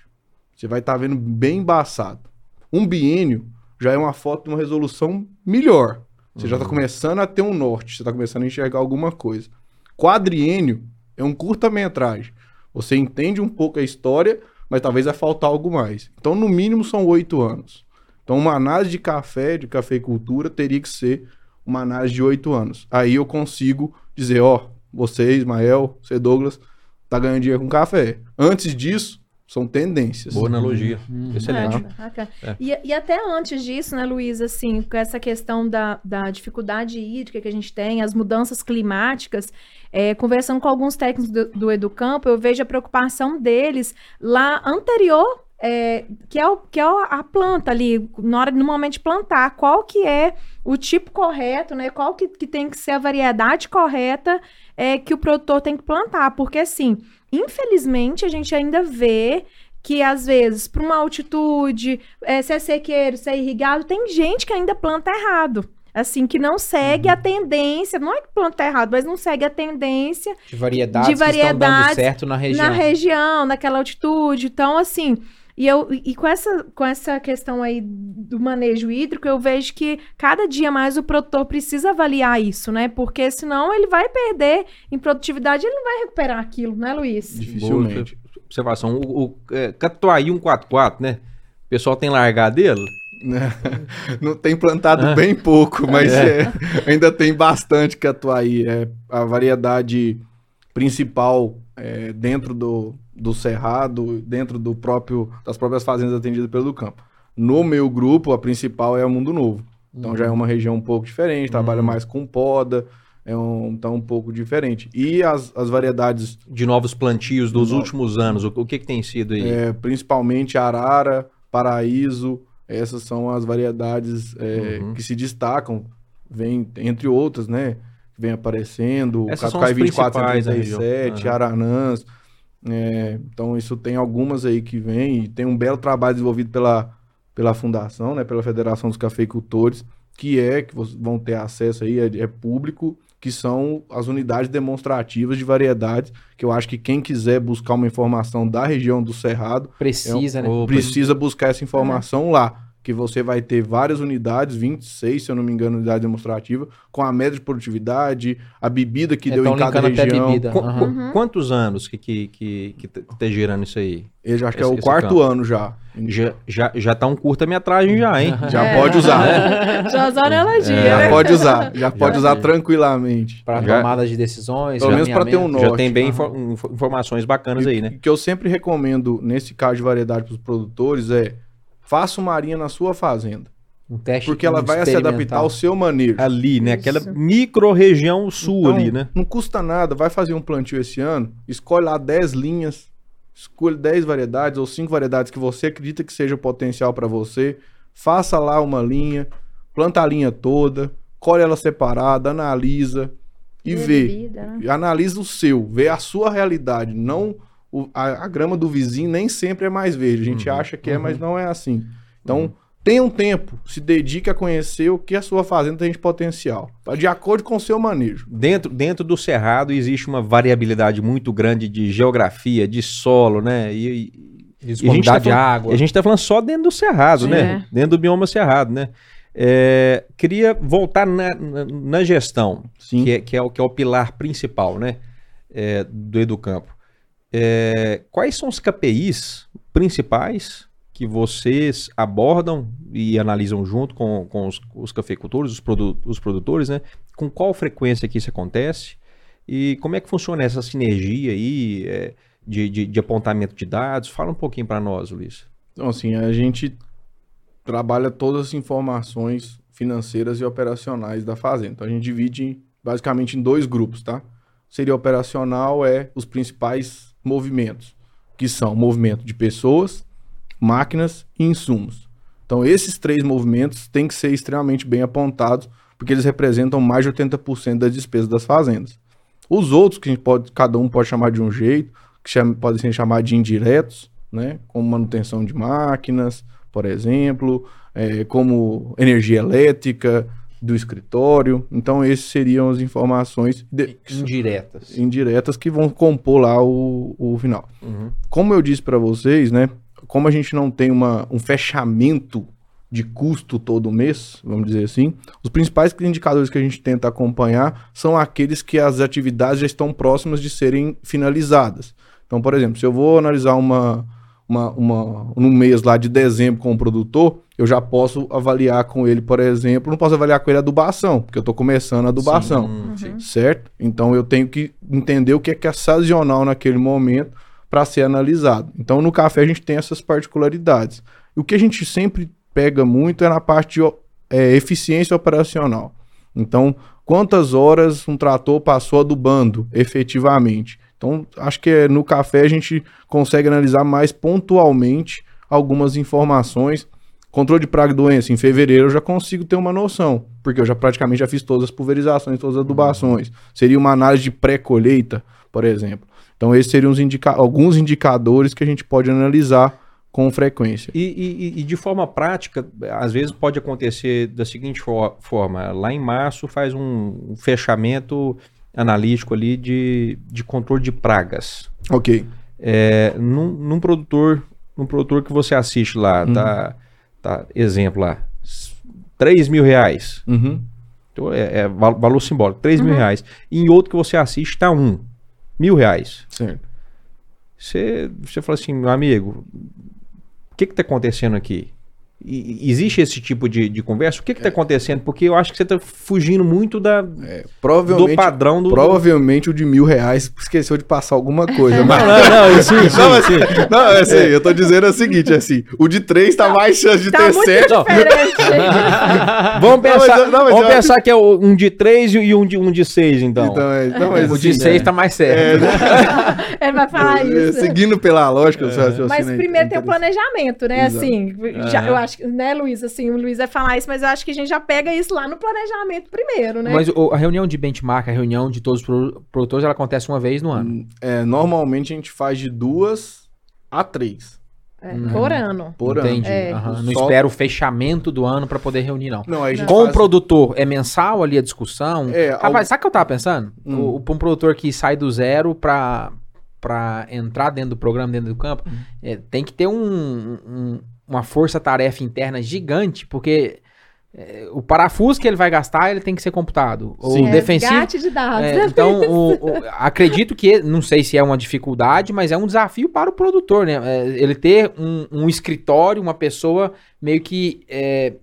Você vai estar vendo bem embaçado. Um biênio já é uma foto de uma resolução melhor. Você já está começando a ter um norte, você está começando a enxergar alguma coisa. Quadriênio é um curta-metragem. Você entende um pouco a história, mas talvez vai faltar algo mais. Então, no mínimo, são oito anos. Então, uma análise de café, de cafeicultura, teria que ser uma análise de oito anos. Aí eu consigo dizer, ó, você, Ismael, você, Douglas, tá ganhando dinheiro com café. Antes disso, são tendências. Boa analogia. Hum. Excelente. É. É. E, e até antes disso, né, Luiz, assim, com essa questão da, da dificuldade hídrica que a gente tem, as mudanças climáticas, é, conversando com alguns técnicos do, do Educampo, eu vejo a preocupação deles lá anterior, é, que é, o, que é a planta ali, na hora no momento de plantar, qual que é o tipo correto, né? Qual que, que tem que ser a variedade correta é, que o produtor tem que plantar, porque assim, infelizmente a gente ainda vê que às vezes, para uma altitude, é, se é sequeiro, se é irrigado, tem gente que ainda planta errado. Assim, que não segue Uhum. a tendência, não é que planta errado, mas não segue a tendência De variedades, de que estão dando variedades certo na região. na região, naquela altitude. Então, assim, e, eu, e com, essa, com essa questão aí do manejo hídrico, eu vejo que cada dia mais o produtor precisa avaliar isso, né? Porque senão ele vai perder em produtividade, ele não vai recuperar aquilo, né, Luiz? Dificilmente. Boa observação. O, o é, Catuai 144, né? O pessoal tem largado dele. Não tem plantado Ah. bem pouco, mas é, ainda tem bastante catuai. É a variedade principal é, dentro do, do cerrado, dentro do próprio das próprias fazendas atendidas pelo campo. No meu grupo, a principal é a Mundo Novo. Então já é uma região um pouco diferente, trabalha Uhum. mais com poda, é um, tá um pouco diferente. E as, as variedades De novos plantios dos No- últimos anos. O, o que, que tem sido aí? É, principalmente Arara, Paraíso, essas são as variedades é, Uhum. que se destacam, vem, entre outras, né? Que vem aparecendo, o Essas são Catuai as principais da 2437, região. Aham. Aranãs. É, então, isso tem algumas aí que vem, e tem um belo trabalho desenvolvido pela, pela Fundação, né? Pela Federação dos Cafeicultores, que é, que vocês vão ter acesso aí, é, é público, que são as unidades demonstrativas de variedades, que eu acho que quem quiser buscar uma informação da região do Cerrado, Precisa, né? Ô, precisa buscar essa informação lá. Que você vai ter várias unidades, 26, se eu não me engano, unidade demonstrativa, com a média de produtividade, a bebida que É, deu em cada região. bebida. Qu- Quantos anos que, que, que, que tá gerando isso aí? Eu já acho que é Esse- o quarto campo. ano já. Já, já, já tá um curta-metragem já, hein? Já É. pode usar. Já usou analogia, É. Já né? pode usar. Já pode usar é. tranquilamente. Para Já- tomada de decisões, Pelo menos pra ter um norte. Já tem bem info- informações bacanas aí, né? O que eu sempre recomendo nesse caso de variedade para os produtores é faça uma arinha na sua fazenda. Um teste Porque ela vai se adaptar ao seu manejo. Ali, né? Aquela Isso. micro-região sul Então, ali, né? Não custa nada, vai fazer um plantio esse ano, escolhe lá 10 linhas, escolhe 10 variedades ou 5 variedades que você acredita que seja potencial para você, faça lá uma linha, planta a linha toda, colhe ela separada, analisa e vê. Bebida, né? Analisa o seu, vê a sua realidade, não o- a, a grama do vizinho nem sempre é mais verde. A gente Uhum, acha que é, mas não é assim. Então, tenha um tempo, se dedique a conhecer o que a sua fazenda tem de potencial, tá? de acordo com o seu manejo. Dentro, dentro do cerrado existe uma variabilidade muito grande de geografia, de solo, né? E, e- Disponibilidade de falando- água. e a gente tá falando só dentro do cerrado, Sim. né? Dentro do bioma cerrado, né? É, queria voltar na, na, na gestão, Sim. que é, que, é o, que é o pilar principal, né? é, do Educampo. É, quais são os KPIs principais que vocês abordam e analisam junto com, com os, os cafeicultores, os, produ- os produtores, né? Com qual frequência que isso acontece? E como é que funciona essa sinergia aí é, de, de, de apontamento de dados? Fala um pouquinho para nós, Luiz. Então, assim, a gente trabalha todas as informações financeiras e operacionais da fazenda. Então, a gente divide basicamente em dois grupos, tá? Seria operacional é os principais movimentos, que são movimento de pessoas, máquinas e insumos. Então, esses três movimentos têm que ser extremamente bem apontados, porque eles representam mais de 80% das despesas das fazendas. Os outros, que pode, cada um pode chamar de um jeito, que chama, podem ser chamados de indiretos, né? Como manutenção de máquinas, por exemplo, é, como energia elétrica do escritório. Então, esses seriam as informações de- Indiretas. indiretas que vão compor lá o, o final. Uhum. Como eu disse para vocês, né? Como a gente não tem uma, um fechamento de custo todo mês, vamos dizer assim, os principais indicadores que a gente tenta acompanhar são aqueles que as atividades já estão próximas de serem finalizadas. Então, por exemplo, se eu vou analisar uma, uma, uma, num mês lá de dezembro com o produtor, eu já posso avaliar com ele, por exemplo, não posso avaliar com ele a adubação, porque eu estou começando a adubação Hum, sim. certo? Então eu tenho que entender o que é que é sazonal naquele momento para ser analisado. Então no café a gente tem essas particularidades. O que a gente sempre pega muito é na parte de é, eficiência operacional. Então, quantas horas um trator passou adubando efetivamente? Então, acho que é, no café a gente consegue analisar mais pontualmente algumas informações. Controle de praga e doença, em fevereiro eu já consigo ter uma noção, porque eu já praticamente já fiz todas as pulverizações, todas as adubações. Seria uma análise de pré-colheita, por exemplo. Então, esses seriam indica alguns indicadores que a gente pode analisar com frequência. E, e- e de forma prática, às vezes pode acontecer da seguinte fo- forma: lá em março faz um fechamento analítico ali de, de controle de pragas. Ok. É, num, num produtor, num produtor que você assiste lá, Uhum. tá, tá, exemplo lá, s- 3 mil reais. Uhum. Então é, é val- valor simbólico, 3 mil reais. E em outro que você assiste tá um, mil reais. Certo. Você, você fala assim, meu amigo, o que que tá acontecendo aqui? E- existe esse tipo de, de conversa? O que que tá É. acontecendo? Porque eu acho que você tá fugindo muito da, Provavelmente, do padrão do... provavelmente o de mil reais esqueceu de passar alguma coisa. Não, mas... não, não, sim, sim, Não, mas- sim. Não, é assim, eu tô dizendo o seguinte, é assim, o de três tá mais chance de Tá ter certo. Não. Vamos mas pensar, não, mas vamos eu pensar que é o- um de 3 e um de, um de 6, então. Então, é, não, mas, O de assim, 6 é, tá mais certo. Ele vai falar é, isso. Seguindo pela lógica, o seu raciocínio Mas é primeiro tem o planejamento, né? Exato. Assim, já, eu acho que, né, Luiz? Assim, o Luiz vai falar isso, mas eu acho que a gente já pega isso lá no planejamento primeiro, né? Mas o- a reunião de benchmark, a reunião de todos os pro- produtores, ela acontece uma vez no ano. É, normalmente a gente faz de duas a três É, Uhum. por ano. por Entendi. ano. É. Aham. Não Só- espera o fechamento do ano pra poder reunir, não. Não, aí a gente Com o faz- produtor, é mensal ali a discussão? É, Rapaz, al- sabe o que eu tava pensando? Hum. O, pra um produtor que sai do zero pra, pra entrar dentro do programa, dentro do campo, Hum. é, tem que ter um, um, uma força-tarefa interna gigante, porque é, o parafuso que ele vai gastar, ele tem que ser computado. Sim. O É, defensivo. resgate de dados. é, então, o- o- acredito que, não sei se é uma dificuldade, mas é um desafio para o produtor, né? É, ele ter um, um escritório, uma pessoa meio que é,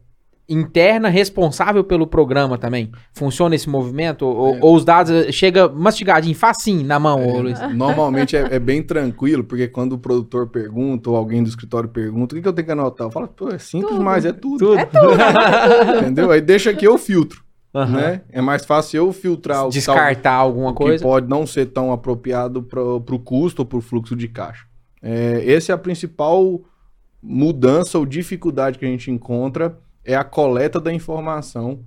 interna responsável pelo programa também. Funciona esse movimento? Ou, É. ou os dados eh, chega mastigadinho, facinho na mão, ô, Luiz? É, normalmente é, é bem tranquilo, porque quando o produtor pergunta ou alguém do escritório pergunta, o que, que eu tenho que anotar? Eu falo, pô, é simples, Tudo. mas é tudo. Tudo. É tudo. Entendeu? Aí deixa que eu filtro, Aham. né? É mais fácil eu filtrar o tá- Descartar alguma o que coisa. pode não ser tão apropriado para o custo ou para o fluxo de caixa. É, essa é a principal mudança ou dificuldade que a gente encontra, é a coleta da informação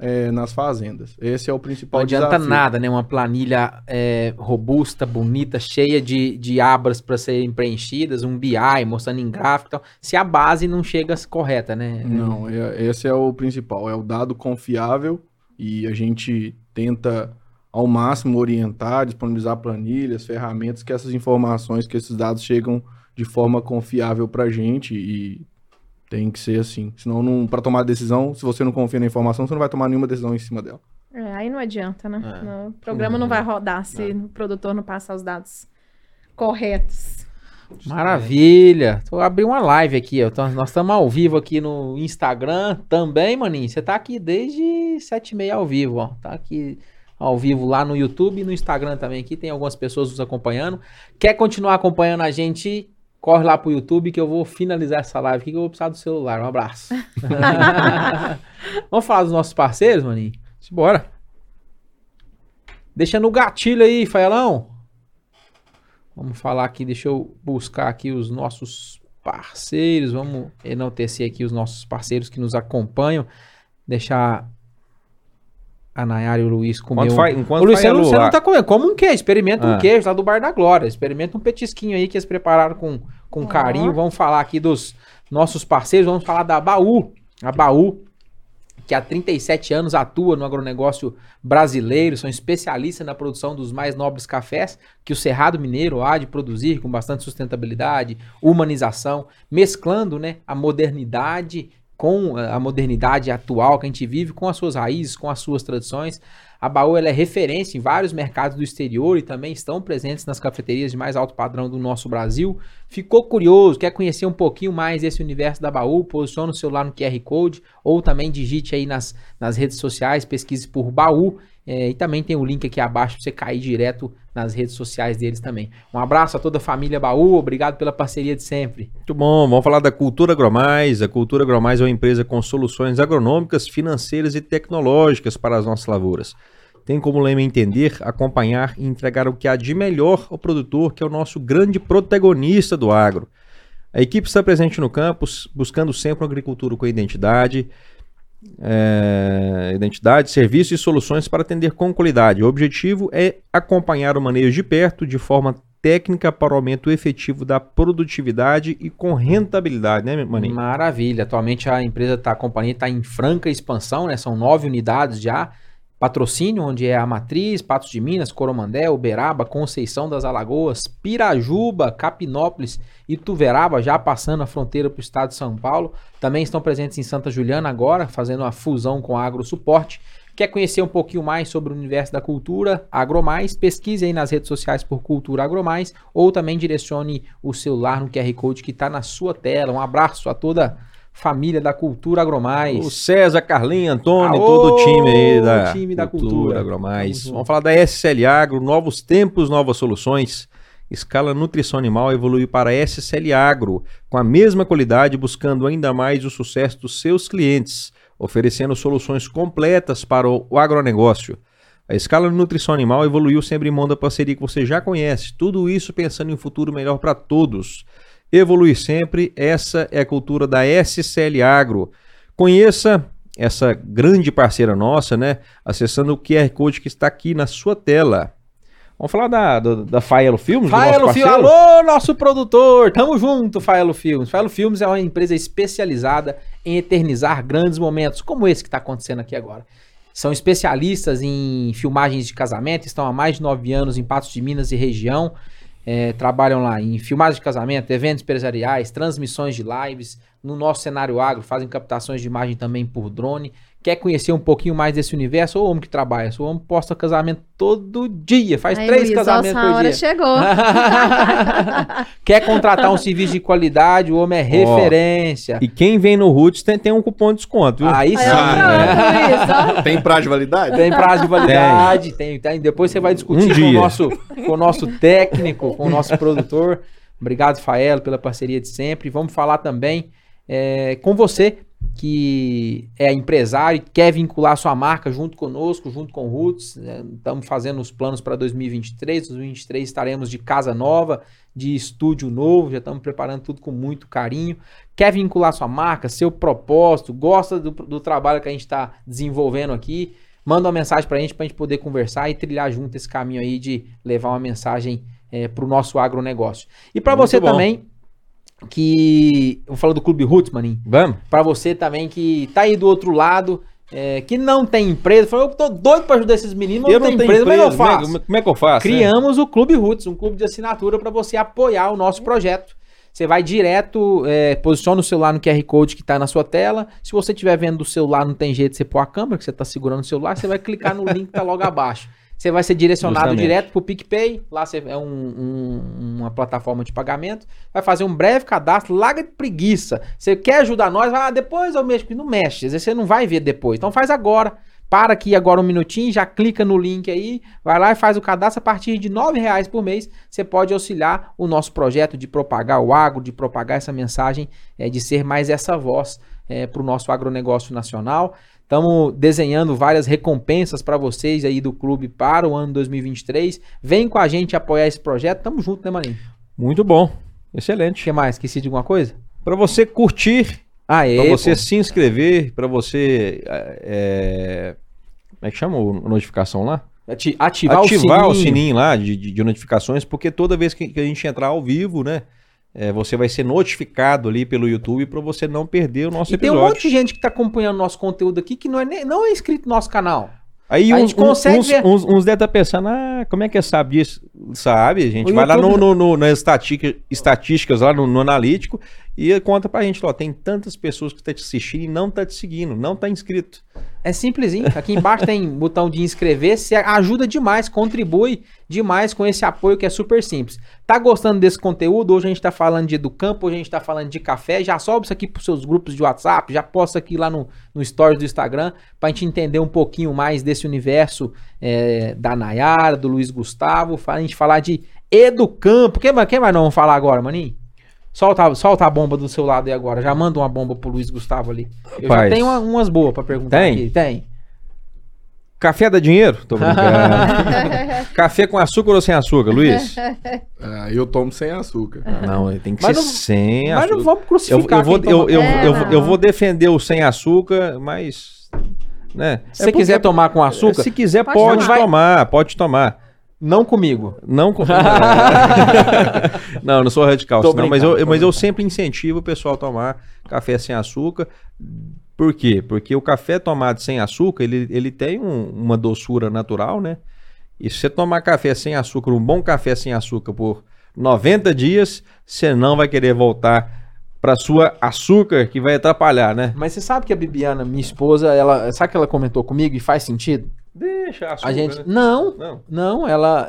é, nas fazendas. Esse é o Não principal adianta desafio. nada, né? Uma planilha é, robusta, bonita, cheia de, de abas para serem preenchidas, um BI mostrando em gráfico e tal, se a base não chega correta, né? Não, é- esse é o principal, é o dado confiável e a gente tenta ao máximo orientar, disponibilizar planilhas, ferramentas que essas informações, que esses dados chegam de forma confiável para a gente e tem que ser assim. Senão, não, para tomar decisão, se você não confia na informação, você não vai tomar nenhuma decisão em cima dela. É, aí não adianta, né? É. O programa não vai rodar se o produtor não passar os dados corretos. Maravilha! Tô abrindo uma live aqui, ó. Tô- nós estamos ao vivo aqui no Instagram também, maninho. Você tá aqui desde sete e meia ao vivo, ó. Tá aqui ao vivo lá no YouTube e no Instagram também aqui. Tem algumas pessoas nos acompanhando. Quer continuar acompanhando a gente? Corre lá pro YouTube que eu vou finalizar essa live aqui que eu vou precisar do celular. Um abraço. Vamos falar dos nossos parceiros, maninho? Simbora. Deixa no gatilho aí, Faelão. Vamos falar aqui, deixa eu buscar aqui os nossos parceiros. Vamos enaltecer aqui os nossos parceiros que nos acompanham. Deixar a Nayara e o Luiz comer um... faz, Ô, Luiz, faz você a não, tá comendo. Como um queijo. Experimenta um Ah. queijo lá do Bar da Glória. Experimenta um petisquinho aí que eles prepararam com, com Ó. carinho. Vamos falar aqui dos nossos parceiros. Vamos falar da Baú. A Baú, que há 37 anos atua no agronegócio brasileiro, são especialistas na produção dos mais nobres cafés que o Cerrado Mineiro há de produzir com bastante sustentabilidade, humanização, mesclando né, a modernidade com eh, a modernidade atual que a gente vive, com as suas raízes, com as suas tradições. A Baú é referência em vários mercados do exterior e também estão presentes nas cafeterias de mais alto padrão do nosso Brasil. Ficou curioso, quer conhecer um pouquinho mais desse universo da Baú? Posiciona o celular no QR Code ou também digite aí nas, nas redes sociais, pesquise por Baú. Eh, e também tem o link aqui abaixo para você cair direto nas redes sociais deles também. Um abraço a toda a família Baú, obrigado pela parceria de sempre. Muito bom, vamos falar da Cultura Agromais. A Cultura Agromais é uma empresa com soluções agronômicas, financeiras e tecnológicas para as nossas lavouras. Tem como lema entender, acompanhar e entregar o que há de melhor ao produtor, que é o nosso grande protagonista do agro. A equipe está presente no campus, buscando sempre uma agricultura com identidade, é, identidade, serviços e soluções para atender com qualidade. O objetivo é acompanhar o manejo de perto de forma técnica para o aumento efetivo da produtividade e com rentabilidade, né, Maninho? Maravilha. Atualmente a empresa tá, a companhia está em franca expansão, né? São nove unidades já. Patrocínio, onde é a Matriz, Patos de Minas, Coromandel, Uberaba, Conceição das Alagoas, Pirajuba, Capinópolis e Tuveraba, já passando a fronteira para o estado de São Paulo. Também estão presentes em Santa Juliana agora, fazendo uma fusão com a AgroSuporte. Quer conhecer um pouquinho mais sobre o universo da cultura Agromais? Pesquise aí nas redes sociais por Cultura Agromais ou também direcione o celular no QR Code que está na sua tela. Um abraço a toda família da Cultura Agromais. O César, Carlinhos, Antônio, Aô, todo o time aí da, time da cultura. Agromais. Tamo junto. Vamos falar da SCL Agro, novos tempos, novas soluções. Escala Nutrição Animal evoluiu para SCL Agro, com a mesma qualidade, buscando ainda mais o sucesso dos seus clientes, oferecendo soluções completas para o, o agronegócio. A Escala Nutrição Animal evoluiu sempre em mão da parceria que você já conhece. Tudo isso pensando em um futuro melhor para todos. Evoluir sempre, essa é a cultura da SCL Agro. Conheça essa grande parceira nossa, né? Acessando o QR Code que está aqui na sua tela. Vamos falar da, da, da Faelo Filmes? Faelo Filmes, alô, nosso produtor, tamo junto, Faelo Filmes. Faelo Filmes é uma empresa especializada em eternizar grandes momentos, como esse que está acontecendo aqui agora. São especialistas em filmagens de casamento, estão há mais de nove anos em Patos de Minas e região. É, trabalham lá em filmagens de casamento, eventos empresariais, transmissões de lives, no nosso cenário agro, fazem captações de imagem também por drone. Quer conhecer um pouquinho mais desse universo? Ou o homem que trabalha? O homem posta casamento todo dia, faz Aí, três Luiz, casamentos nossa por hora dia. chegou. Quer contratar um serviço de qualidade? O homem é referência. E quem vem no Roots tem, tem um cupom de desconto, viu? Aí sim. Luiz, ó. Tem prazo de validade? Tem prazo de validade, tem, tem. Depois você vai discutir Um com, o nosso, com o nosso técnico, com o nosso produtor. Obrigado, Faelo, pela parceria de sempre. Vamos falar também é, com você, que é empresário e quer vincular sua marca junto conosco, junto com o Roots. Estamos fazendo os planos para 2023. 2023 estaremos de casa nova, de estúdio novo, já estamos preparando tudo com muito carinho. Quer vincular sua marca, seu propósito, gosta do, do trabalho que a gente está desenvolvendo aqui, manda uma mensagem para a gente, para a gente poder conversar e trilhar junto esse caminho aí de levar uma mensagem para o nosso agronegócio. E para você bom. também, que. Eu vou falar do Clube Roots, maninho. Vamos? Para você também que tá aí do outro lado, é, que não tem empresa, falou, eu tô doido para ajudar esses meninos, mas Eu não não tenho tenho empresa, empresa, como é que eu é, faço? como é que eu faço? né? Criamos o Clube Roots, um clube de assinatura para você apoiar o nosso projeto. Você vai direto, é, posiciona o celular no QR Code que está na sua tela. Se você estiver vendo do celular, não tem jeito de você pôr a câmera, que você está segurando o celular, você vai clicar no link que está logo abaixo. Você vai ser direcionado Justamente. direto para o PicPay. Lá você, é um- um- uma plataforma de pagamento. Vai fazer um breve cadastro, larga de preguiça. Você quer ajudar nós? Ah, depois eu mexo. Não mexe, às vezes você não vai ver depois. Então faz agora. Para aqui agora um minutinho, já clica no link aí, vai lá e faz o cadastro a partir de 9 reais por mês. Você pode auxiliar o nosso projeto de propagar o agro, de propagar essa mensagem, é, de ser mais essa voz para o nosso agronegócio nacional. Estamos desenhando várias recompensas para vocês aí do clube para o ano 2023. Vem com a gente apoiar esse projeto. Tamo junto, né, Maninho? Muito bom. O Excelente. que mais? Esqueci de alguma coisa? Para você curtir, Ah, é. para você pô. se inscrever, para você. é, como é que chama o- a notificação lá? Ati- ativar, Ativar o o sininho. sininho, lá de, de- de notificações, porque toda vez que, que a gente entrar ao vivo, né? É, você vai ser notificado ali pelo YouTube para você não perder o nosso E tem um episódio. monte de gente que tá acompanhando nosso conteúdo aqui que não é, nem- não é inscrito no nosso canal. Aí uns, consegue uns, uns, uns devem estar pensando, ah, como é que é sabe disso? Sabe, a gente O vai lá no, YouTube- no, no- nas estatica- estatísticas, lá no, no analítico, e conta pra gente, ó, tem tantas pessoas que estão te assistindo e não tá te seguindo, não tá inscrito. É simplesinho. Aqui embaixo tem botão de inscrever-se. Ajuda demais, contribui demais com esse apoio que é super simples. Tá gostando desse conteúdo? Hoje a gente tá falando de Educampo, hoje a gente tá falando de café. Já sobe isso aqui pros seus grupos de WhatsApp, já posta aqui lá no, no Stories do Instagram, pra gente entender um pouquinho mais desse universo é, da Nayara, do Luiz Gustavo, a gente falar de Educampo. Quem, mais- quem mais nós vamos falar agora, maninho? Solta, solta a bomba do seu lado aí agora. Já manda uma bomba pro Luiz Gustavo ali. Eu já tenho uma- umas boas pra perguntar Tem? aqui. Tem. Café dá dinheiro? Tô brincando. Café com açúcar ou sem açúcar, Luiz? Ah, eu tomo sem açúcar. Não, tem que Mas ser não- sem Mas açúcar. não vamos Eu, crucificar eu vou, quem eu, toma eu. É, eu, não. eu vou defender o sem açúcar, mas. Né? Se você quiser tomar com açúcar, Se quiser, Pode pode, tomar. tomar, pode tomar. Não comigo. Não, com- não, não sou radical, Tô senão, mas, eu, mas eu sempre incentivo o pessoal a tomar café sem açúcar. Por quê? Porque o café tomado sem açúcar, ele, ele tem um- uma doçura natural, né? E se você tomar café sem açúcar, um bom café sem açúcar por 90 dias, você não vai querer voltar para sua açúcar, que vai atrapalhar, né? Mas você sabe que a Bibiana, minha esposa, ela. Sabe que ela comentou comigo e faz sentido? Deixa açúcar. A gente. né? Não, Não. não, ela.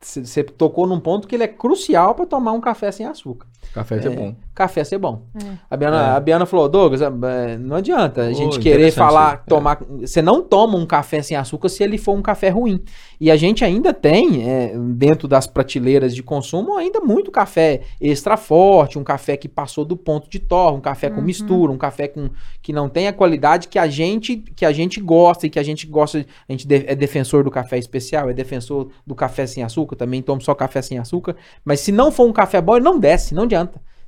Você tocou num ponto que ele é crucial para tomar um café sem açúcar. Café é bom. Café ser bom. É. A, Biana, É. a Biana falou, Douglas, é, não adianta a gente querer interessante falar. É. tomar. Você não toma um café sem açúcar se ele for um café ruim. E a gente ainda tem, é, dentro das prateleiras de consumo, ainda muito café extra forte, um café que passou do ponto de torre, um café com Uhum. mistura, um café com que não tem a qualidade que a gente que a gente gosta e que a gente gosta. A gente de- é defensor do café especial, é defensor do café sem açúcar, também tomo só café sem açúcar. Mas se não for um café bom, ele não desce, não adianta.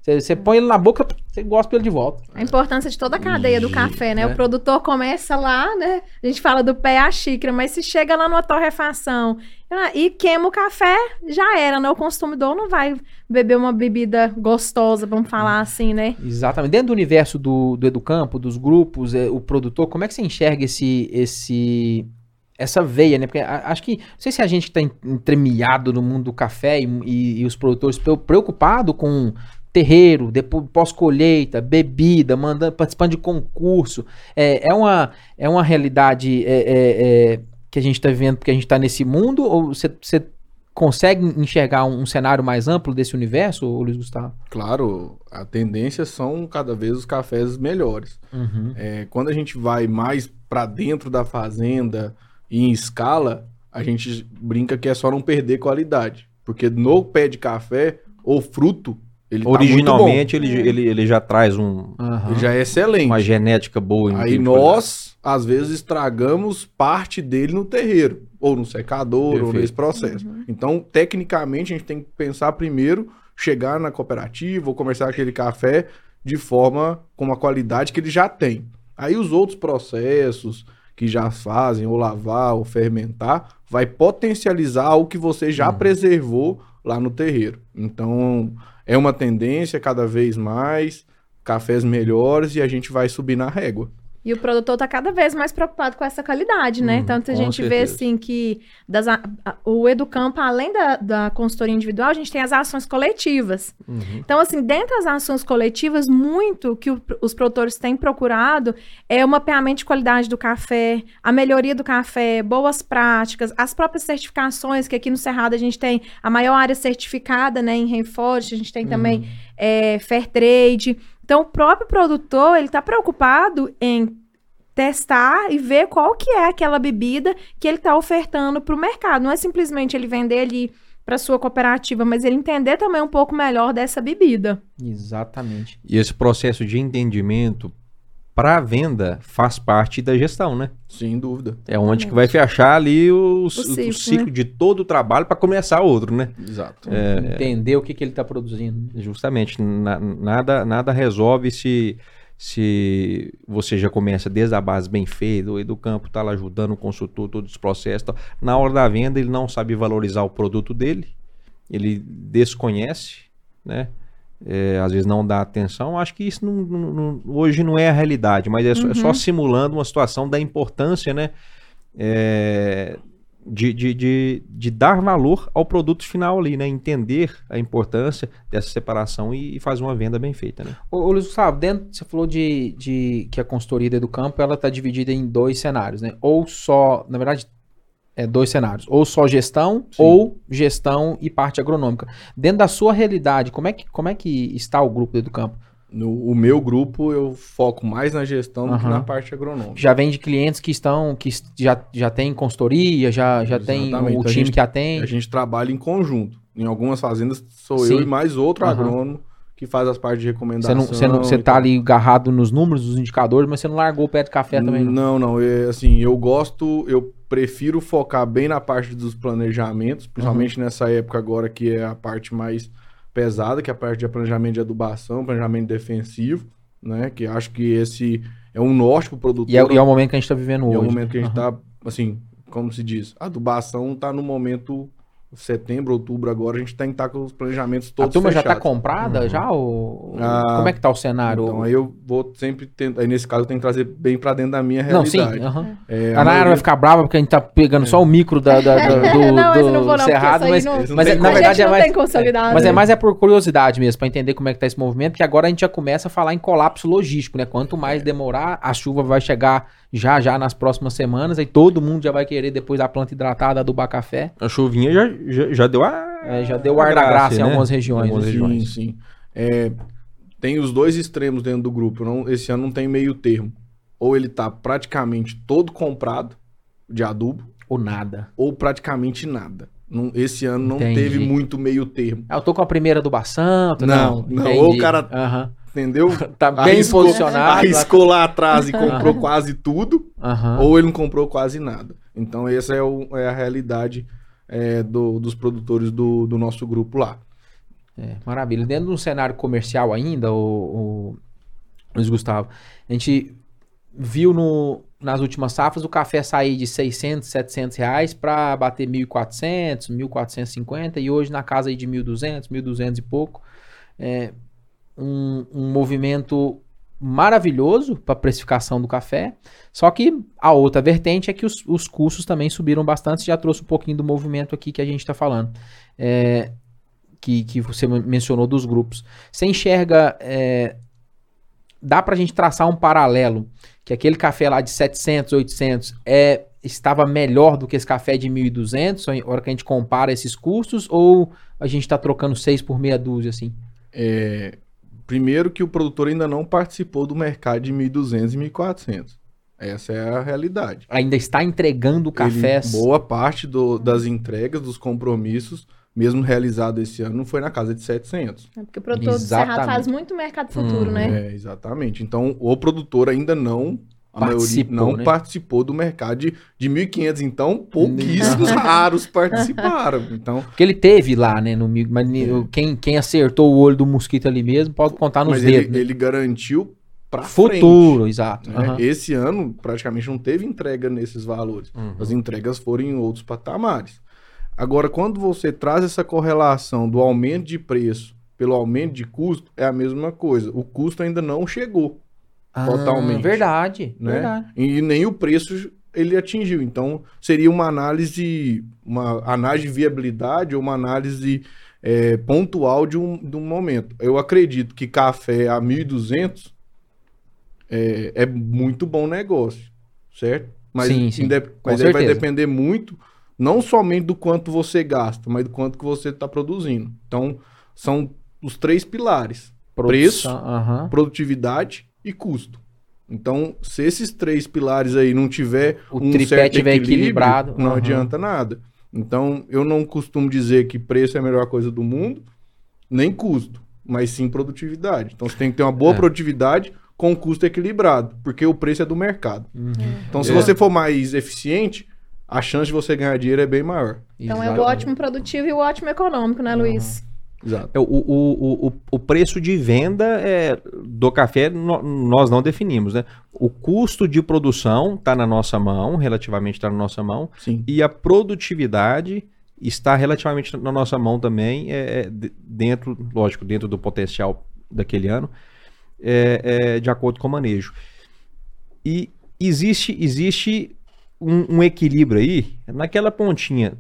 Você, você põe ele na boca, você gosta ele de volta. A importância de toda a cadeia do café, né? É. O produtor começa lá, né? A gente fala do pé à xícara, mas se chega lá numa torrefação e queima o café, já era, né? O consumidor não vai beber uma bebida gostosa, vamos falar assim, né? Exatamente. Dentro do universo do, do Educampo, dos grupos, é, o produtor, como é que você enxerga esse, esse, essa veia, né? Porque acho que, não sei se a gente está entremeado no mundo do café e, e- e os produtores pre- preocupado com terreiro, depois pós-colheita, bebida, mandando, participando de concurso. É, é, uma, é uma realidade é, é, é que a gente está vivendo porque a gente está nesse mundo? Ou você consegue enxergar um, um, cenário mais amplo desse universo, Luiz Gustavo? Claro, a tendência são cada vez os cafés melhores. Uhum. É, quando a gente vai mais para dentro da fazenda e em escala, a gente brinca que é só não perder qualidade. Porque no pé de café, o fruto ele tá Originalmente tá ele, ele, ele já traz um. Uhum. Ele já é excelente. Uma genética boa. Aí nós, às vezes, estragamos parte dele no terreiro, ou no secador, Perfeito. ou nesse processo. Uhum. Então, tecnicamente, a gente tem que pensar primeiro, chegar na cooperativa ou comerciar aquele café de forma com uma qualidade que ele já tem. Aí os outros processos que já fazem, ou lavar, ou fermentar, vai potencializar o que você já uhum. preservou lá no terreiro. Então é uma tendência cada vez mais, cafés melhores e a gente vai subir na régua. E o produtor está cada vez mais preocupado com essa qualidade, né? Hum, Tanto a gente certeza. vê, assim, que das, a, o Educampo, além da, da consultoria individual, a gente tem as ações coletivas. Uhum. Então, assim, dentro das ações coletivas, muito que o, os produtores têm procurado é o mapeamento de qualidade do café, a melhoria do café, boas práticas, as próprias certificações, que aqui no Cerrado a gente tem a maior área certificada, né? Em Rainforest, a gente tem uhum. também é, Fair Trade. Então, o próprio produtor, ele está preocupado em testar e ver qual que é aquela bebida que ele está ofertando para o mercado. Não é simplesmente ele vender ali para sua cooperativa, mas ele entender também um pouco melhor dessa bebida. Exatamente. E esse processo de entendimento para a venda faz parte da gestão, né? Sem dúvida. É onde que vai fechar ali o, o ciclo, o ciclo né? de todo o trabalho para começar outro, né? Exato. É, Entender o que, que ele está produzindo. Justamente. Na, nada, nada resolve se, se você já começa desde a base bem feita, o do campo está lá ajudando o consultor, todos os processos. Tal. Na hora da venda, ele não sabe valorizar o produto dele, ele desconhece, né? É, às vezes não dá atenção, acho que isso não, não, hoje não é a realidade, mas é, uhum. só, é, só, simulando uma situação da importância, né? É, de, de, de, de, dar valor ao produto final ali, né? Entender a importância dessa separação e, e fazer uma venda bem feita, né? Ô, ô Luiz Gustavo, dentro, você falou de, de que a consultoria do campo ela está dividida em dois cenários, né? Ou só, na verdade, é, dois cenários. Ou só gestão, Sim. ou gestão e parte agronômica. Dentro da sua realidade, como é que, como é que está o grupo do campo? No o meu grupo, eu foco mais na gestão uhum. do que na parte agronômica. Já vem de clientes que estão, que já, já tem consultoria, já, já tem o time gente, que atende. A gente trabalha em conjunto. Em algumas fazendas sou Sim. eu e mais outro uhum. agrônomo que faz as partes de recomendação. Você, não, você, tá ali agarrado nos números, nos indicadores, mas você não largou o pé de café também, não? Não, não. É, assim, eu gosto, eu prefiro focar bem na parte dos planejamentos, principalmente uhum. nessa época agora que é a parte mais pesada, que é a parte de planejamento de adubação, planejamento defensivo, né? Que acho que esse é um norte pro produtor. E é, e é o momento que a gente está vivendo hoje. É o momento que a gente está, uhum. assim, como se diz, a adubação está no momento setembro, outubro agora, a gente tem que estar com os planejamentos todos A turma fechados. já está comprada uhum. já? Ou... Ah, Como é que está o cenário? Então, aí eu vou sempre tentar, aí nesse caso eu tenho que trazer bem para dentro da minha realidade. Não, sim. Uhum. É, a, a Nayara vai ficar brava porque a gente tá pegando é. só o micro da, da, da do, não, do não vou, não, Cerrado, mas, não, mas é, na verdade é mais... Mas é mais é por curiosidade mesmo, para entender como é que tá esse movimento, porque agora a gente já começa a falar em colapso logístico, né? Quanto mais demorar, a chuva vai chegar já já nas próximas semanas, aí todo mundo já vai querer depois da planta hidratada adubar café. A chuvinha já, já, já deu a, é, já deu ar da graça, né? em algumas regiões. Em algumas regiões. Sim, sim. É, tem os dois extremos dentro do grupo. Não, esse ano não tem meio termo. Ou ele tá praticamente todo comprado de adubo. Ou nada. Ou praticamente nada. Não, esse ano não Entendi. teve muito meio termo. Ah, eu tô com a primeira do Baçanto. Não, não. não. Ou o cara uhum entendeu? tá bem arriscou, posicionado. Arriscou lá atrás e comprou quase tudo, ou ele não comprou quase nada. Então, essa é, o, é a realidade é, do, dos produtores do, do nosso grupo lá. É, maravilha. Dentro de um cenário comercial ainda, o, o Luiz Gustavo, a gente viu no, nas últimas safras o café sair de 600, 700 reais para bater 1.400, 1.450 e hoje na casa aí de 1.200, 1.200 e pouco. É, um, um movimento maravilhoso para precificação do café. Só que a outra vertente é que os, os custos também subiram bastante, já trouxe um pouquinho do movimento aqui que a gente está falando. É, que, que você mencionou dos grupos. Você enxerga. É, dá pra gente traçar um paralelo que aquele café lá de 700, 800 é, estava melhor do que esse café de 1.200, na hora que a gente compara esses custos, ou a gente está trocando seis por meia dúzia, assim? É, primeiro que o produtor ainda não participou do mercado de 1.200 e 1.400. Essa é a realidade. Ainda está entregando cafés. Ele, boa parte do, das entregas, dos compromissos, mesmo realizado esse ano, foi na casa de 700. É porque o produtor do Cerrado faz muito mercado futuro, hum, né? É, exatamente. Então, o produtor ainda não a maioria não né? participou do mercado de, de 1.500, então pouquíssimos raros participaram. Então, Porque ele teve lá, né, no mas é. quem, quem acertou o olho do mosquito ali mesmo pode contar nos mas dedos. Ele, né? ele garantiu para futuro, frente, exato. Né? Uhum. Esse ano praticamente não teve entrega nesses valores. Uhum. As entregas foram em outros patamares. Agora, quando você traz essa correlação do aumento de preço pelo aumento de custo, é a mesma coisa. O custo ainda não chegou ah, totalmente. Verdade, né? verdade. E nem o preço ele atingiu. Então, seria uma análise, uma análise de viabilidade ou uma análise é, pontual de um, de um momento. Eu acredito que café a 1.200 é, é muito bom negócio, certo? Mas, sim, sim. mas aí vai depender muito, não somente do quanto você gasta, mas do quanto que você está produzindo. Então, são os três pilares. Produção, preço, produtividade e custo. Então, se esses três pilares aí não tiver o um tripé tiver equilibrado, não uhum. adianta nada. Então, eu não costumo dizer que preço é a melhor coisa do mundo, nem custo, mas sim produtividade. Então, você tem que ter uma boa é. produtividade com custo equilibrado, porque o preço é do mercado. Uhum. Então, se é. você for mais eficiente, a chance de você ganhar dinheiro é bem maior. Então, Exatamente. é o ótimo produtivo e o ótimo econômico, né, Luiz? Uhum. Exato. É, o, o, o, o preço de venda é, do café no, nós não definimos, né? O custo de produção está na nossa mão, relativamente está na nossa mão, Sim. e a produtividade está relativamente na nossa mão também, é, é dentro, lógico, dentro do potencial daquele ano, é, é, de acordo com o manejo. E existe, existe um, um equilíbrio aí, naquela pontinha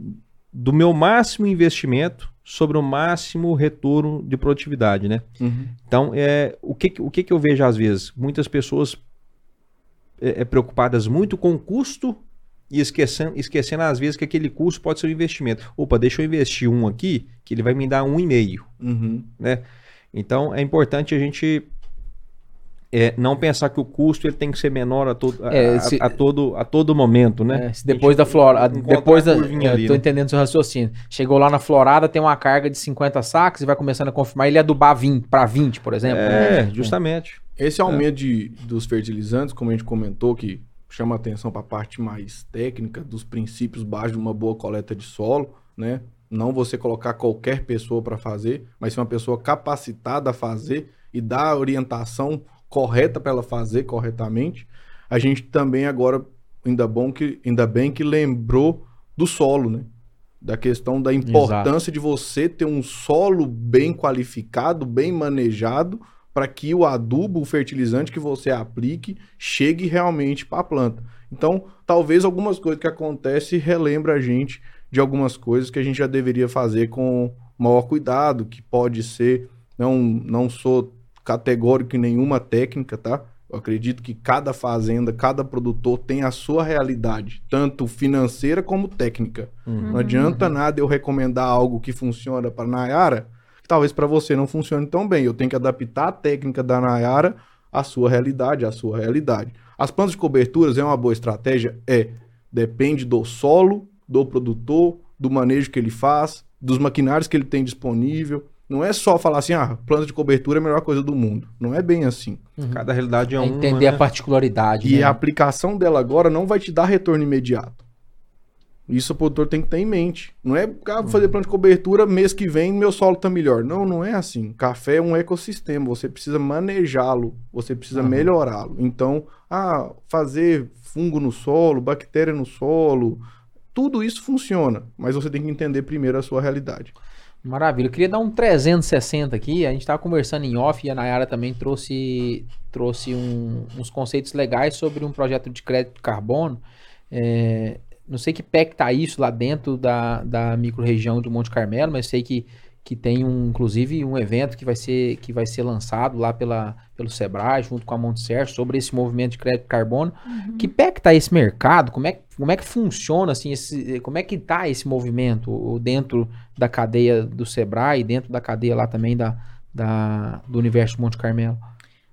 do meu máximo investimento sobre o máximo retorno de produtividade, né? Uhum. Então, é, o, que, o que, que eu vejo às vezes? Muitas pessoas é, é, preocupadas muito com o custo e esquecendo, esquecendo às vezes que aquele custo pode ser um investimento. Opa, deixa eu investir um aqui, que ele vai me dar um e meio, uhum. né? Então, é importante a gente é, não pensar que o custo ele tem que ser menor a todo, a, é, se, a, a todo, a todo momento, né? É, depois da florada, depois da, ali, tô né? entendendo seu raciocínio. Chegou lá na florada, tem uma carga de 50 sacos e vai começando a confirmar ele adubar 20 para 20, por exemplo. É, né? justamente. Esse aumento de, dos fertilizantes, como a gente comentou, que chama atenção para a parte mais técnica dos princípios básicos de uma boa coleta de solo, né? Não você colocar qualquer pessoa para fazer, mas ser uma pessoa capacitada a fazer e dar orientação correta para ela fazer corretamente. A gente também agora, ainda, bom que, ainda bem que lembrou do solo, né? Da questão da importância Exato. de você ter um solo bem qualificado, bem manejado, para que o adubo, o fertilizante que você aplique, chegue realmente para a planta. Então, talvez algumas coisas que acontecem relembra a gente de algumas coisas que a gente já deveria fazer com maior cuidado, que pode ser, não, não sou categórico em nenhuma técnica, tá? Eu acredito que cada fazenda, cada produtor tem a sua realidade, tanto financeira como técnica. Uhum. Não adianta nada eu recomendar algo que funciona para Nayara, que talvez para você não funcione tão bem. Eu tenho que adaptar a técnica da Nayara à sua realidade, à sua realidade. As plantas de coberturas é uma boa estratégia? É. Depende do solo, do produtor, do manejo que ele faz, dos maquinários que ele tem disponível. Não é só falar assim, ah, planta de cobertura é a melhor coisa do mundo. Não é bem assim. Uhum. Cada realidade é, é uma. Entender né? a particularidade. E né? a aplicação dela agora não vai te dar retorno imediato. Isso o produtor tem que ter em mente. Não é, ah, vou fazer planta de cobertura, mês que vem meu solo tá melhor. Não, não é assim. Café é um ecossistema, você precisa manejá-lo, você precisa uhum. melhorá-lo. Então, ah, fazer fungo no solo, bactéria no solo, tudo isso funciona, mas você tem que entender primeiro a sua realidade. Maravilha. Eu queria dar um 360 aqui. A gente estava conversando em off e a Nayara também trouxe, trouxe um, uns conceitos legais sobre um projeto de crédito de carbono. É, não sei que pé que tá isso lá dentro da, da micro-região do Monte Carmelo, mas sei que, que tem um, inclusive um evento que vai ser que vai ser lançado lá pela, pelo Sebrae junto com a Montser sobre esse movimento de crédito carbono. Uhum. Que pé que tá esse mercado? Como é, como é que funciona assim esse, como é que tá esse movimento dentro da cadeia do Sebrae, dentro da cadeia lá também da, da do universo Monte Carmelo?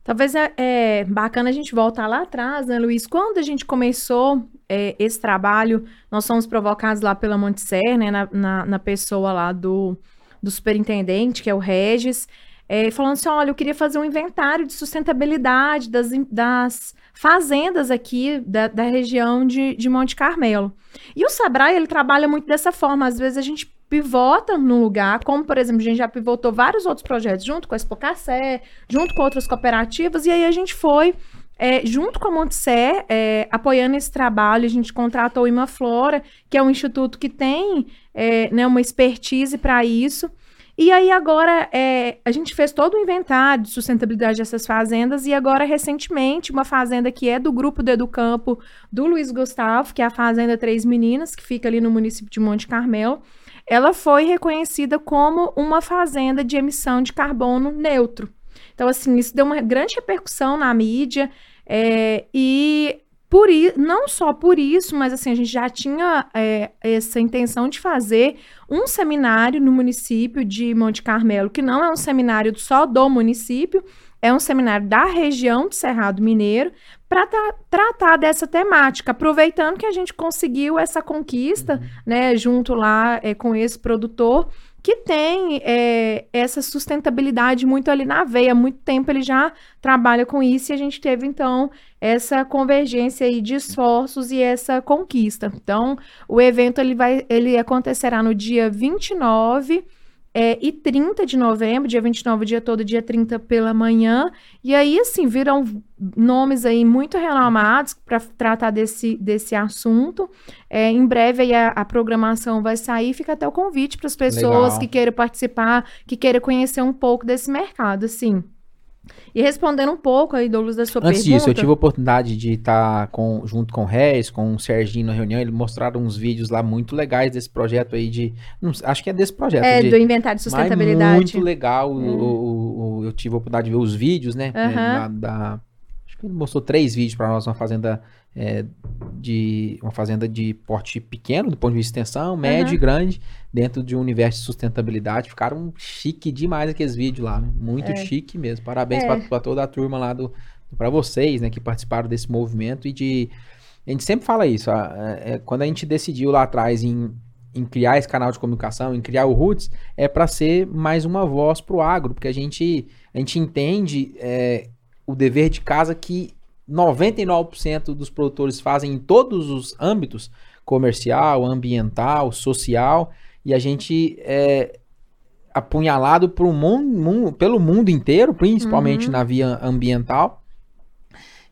Talvez é, é bacana a gente voltar lá atrás, né, Luiz? Quando a gente começou é, esse trabalho, nós fomos provocados lá pela Montser, né, na, na, na pessoa lá do, do superintendente, que é o Regis, é, falando assim, olha, eu queria fazer um inventário de sustentabilidade das, das fazendas aqui da, da região de, de Monte Carmelo. E o Sebrae, ele trabalha muito dessa forma. Às vezes a gente pivota num lugar, como, por exemplo, a gente já pivotou vários outros projetos junto com a Expo Café, junto com outras cooperativas, e aí a gente foi, é, junto com a Montser, é, apoiando esse trabalho, a gente contratou o Imaflora, que é um instituto que tem é, né, uma expertise para isso, e aí agora é, a gente fez todo o inventário de sustentabilidade dessas fazendas e agora recentemente uma fazenda que é do grupo do Educampo do Luiz Gustavo, que é a Fazenda Três Meninas, que fica ali no município de Monte Carmelo, ela foi reconhecida como uma fazenda de emissão de carbono neutro. Então, assim, isso deu uma grande repercussão na mídia é, e por i- não só por isso, mas assim, a gente já tinha é, essa intenção de fazer um seminário no município de Monte Carmelo, que não é um seminário só do município, é um seminário da região do Cerrado Mineiro, para tratar dessa temática, aproveitando que a gente conseguiu essa conquista, né, junto lá é, com esse produtor, que tem é, essa sustentabilidade muito ali na veia, há muito tempo ele já trabalha com isso e a gente teve então essa convergência aí de esforços e essa conquista. Então, o evento ele vai ele acontecerá no dia 29 é, e 30 de novembro, dia 29 o dia todo, dia 30 pela manhã. E aí, assim, viram nomes aí muito renomados para tratar desse, desse assunto. É, em breve aí a, a programação vai sair, fica até o convite para as pessoas Legal. que queiram participar, que queiram conhecer um pouco desse mercado, assim. E respondendo um pouco aí, Douglas, da sua Antes pergunta. disso, eu tive a oportunidade de estar com, junto com o Reis, com o Serginho na reunião. Eles mostraram uns vídeos lá muito legais desse projeto aí de. não acho que é desse projeto. É, de, do inventário de sustentabilidade. muito legal. o- o- o- eu tive a oportunidade de ver os vídeos, né? É, da- ele mostrou três vídeos para nós, uma fazenda é, de. Uma fazenda de porte pequeno, do ponto de vista de extensão, médio Aham. e grande, dentro de um universo de sustentabilidade. Ficaram chique demais aqueles vídeos lá, né? Muito chique mesmo. Parabéns É. para toda a turma lá do. para vocês, né, que participaram desse movimento e de. A gente sempre fala isso, a- é, é, quando a gente decidiu lá atrás em, em criar esse canal de comunicação, em criar o Roots, é para ser mais uma voz pro agro, porque a gente, a gente entende é, o dever de casa que 99% dos produtores fazem em todos os âmbitos, comercial, ambiental, social, e a gente é apunhalado por um mun- mun- pelo mundo inteiro, principalmente Uhum. na via ambiental.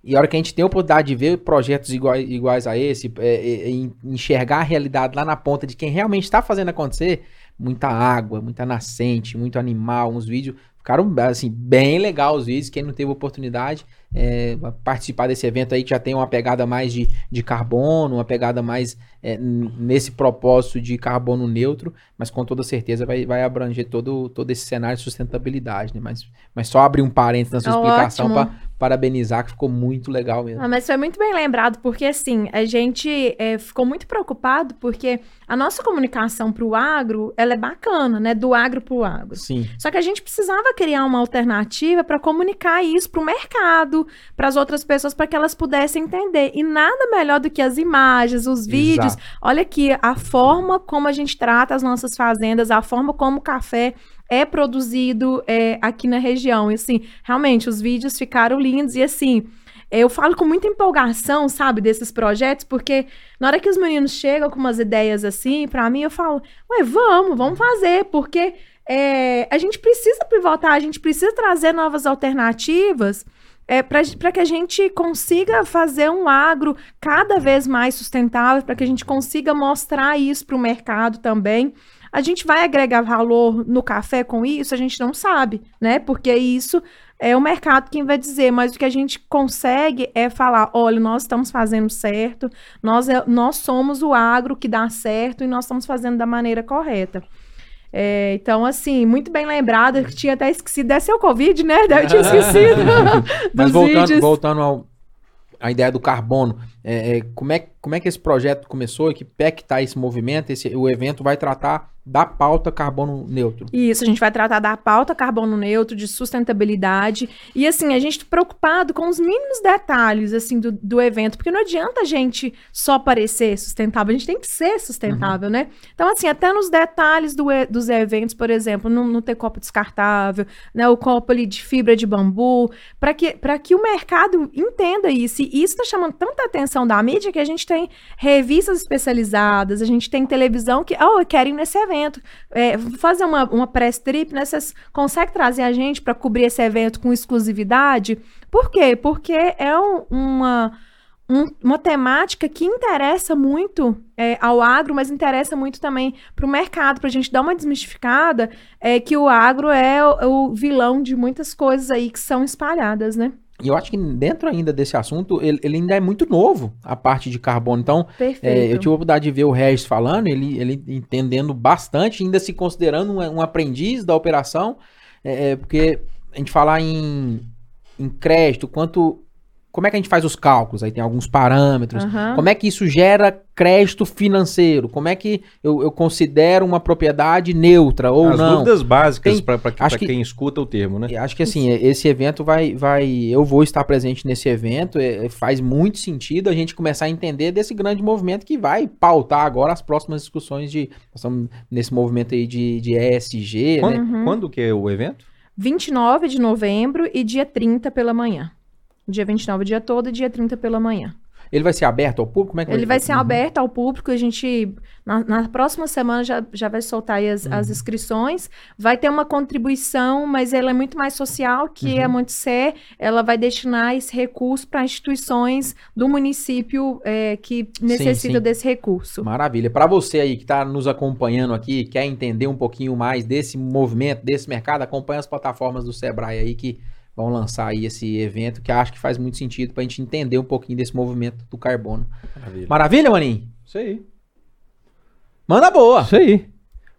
E a hora que a gente tem a oportunidade de ver projetos iguais, iguais a esse, é, é, é, enxergar a realidade lá na ponta de quem realmente está fazendo acontecer, muita água, muita nascente, muito animal, uns vídeos. Ficaram, assim, bem legal os vídeos. Quem não teve oportunidade, é, participar desse evento aí, que já tem uma pegada mais de, de carbono, uma pegada mais é, nesse propósito de carbono neutro, mas com toda certeza vai, vai abranger todo, todo esse cenário de sustentabilidade, né? Mas, mas só abrir um parênteses na sua Ótimo. explicação para parabenizar, que ficou muito legal mesmo. Ah, mas foi muito bem lembrado, porque assim, a gente é, ficou muito preocupado, porque a nossa comunicação para o agro, ela é bacana, né? Do agro para o agro. Sim. Só que a gente precisava criar uma alternativa para comunicar isso para o mercado, para as outras pessoas, para que elas pudessem entender. E nada melhor do que as imagens, os vídeos. Olha aqui, a forma como a gente trata as nossas fazendas, a forma como o café é produzido é, aqui na região. E assim, realmente, os vídeos ficaram lindos. E assim, eu falo com muita empolgação, sabe, desses projetos, porque na hora que os meninos chegam com umas ideias assim, para mim, eu falo, ué, vamos, vamos fazer, porque é, a gente precisa pivotar, a gente precisa trazer novas alternativas é, para que a gente consiga fazer um agro cada vez mais sustentável, para que a gente consiga mostrar isso para o mercado também. A gente vai agregar valor no café com isso? A gente não sabe, né? Porque isso é o mercado quem vai dizer, mas o que a gente consegue é falar: olha, nós estamos fazendo certo, nós, é- nós somos o agro que dá certo e nós estamos fazendo da maneira correta. É, então, assim, muito bem lembrado, que tinha até esquecido, deve ser o Covid, né? Deve ter esquecido Mas voltando, vídeos. voltando ao, à ideia do carbono, é, é, como, é, como é que esse projeto começou e que pé que tá esse movimento? Esse, o evento vai tratar da pauta carbono neutro. Isso, a gente vai tratar da pauta carbono neutro, de sustentabilidade. E assim, a gente tá preocupado com os mínimos detalhes assim do, do evento, porque não adianta a gente só parecer sustentável, a gente tem que ser sustentável, né? Então, assim, até nos detalhes do dos eventos, por exemplo, não, não ter copo descartável, né? O copo ali de fibra de bambu, para que, pra que o mercado entenda isso. E isso está chamando tanta atenção da mídia que a gente tem revistas especializadas, a gente tem televisão que, oh, eu quero ir nesse evento. É, fazer uma, uma press trip, né? Vocês conseguem trazer a gente para cobrir esse evento com exclusividade? Por quê? Porque é um- uma, um- uma temática que interessa muito é, ao agro, mas interessa muito também para o mercado, para a gente dar uma desmistificada, é que o agro é o, o vilão de muitas coisas aí que são espalhadas, né? E eu acho que dentro ainda desse assunto, ele, ele ainda é muito novo, a parte de carbono. Então. É, eu tive a oportunidade de ver o Regis falando, ele, ele entendendo bastante, ainda se considerando um, um aprendiz da operação, é, é, porque a gente falar em, em crédito, quanto. Como é que a gente faz os cálculos? Aí tem alguns parâmetros. Aham. Como é que isso gera crédito financeiro? Como é que eu, eu considero uma propriedade neutra ou As não? dúvidas básicas para que- quem escuta o termo, né? E Acho que assim, esse evento vai, vai. Eu vou estar presente nesse evento. é, faz muito sentido a gente começar a entender desse grande movimento que vai pautar agora as próximas discussões de. Nós estamos nesse movimento aí de, de ESG, Quando, né? Uhum. quando que é o evento? 29 de novembro e dia 30 pela manhã. Dia 29 o dia todo e dia 30 pela manhã. Ele vai ser aberto ao público? Como é que Ele vai ser Uhum. aberto ao público, a gente, na, na próxima semana já, já vai soltar as, Uhum. as inscrições, vai ter uma contribuição, mas ela é muito mais social, que Uhum. a Montser, ela vai destinar esse recurso para instituições do município é, que necessitam desse recurso. Maravilha. Para você aí que está nos acompanhando aqui, quer entender um pouquinho mais desse movimento, desse mercado, acompanha as plataformas do Sebrae aí que vão lançar aí esse evento, que acho que faz muito sentido para a gente entender um pouquinho desse movimento do carbono. Maravilha. Maravilha, Maninho? Isso aí. Manda boa. Isso aí.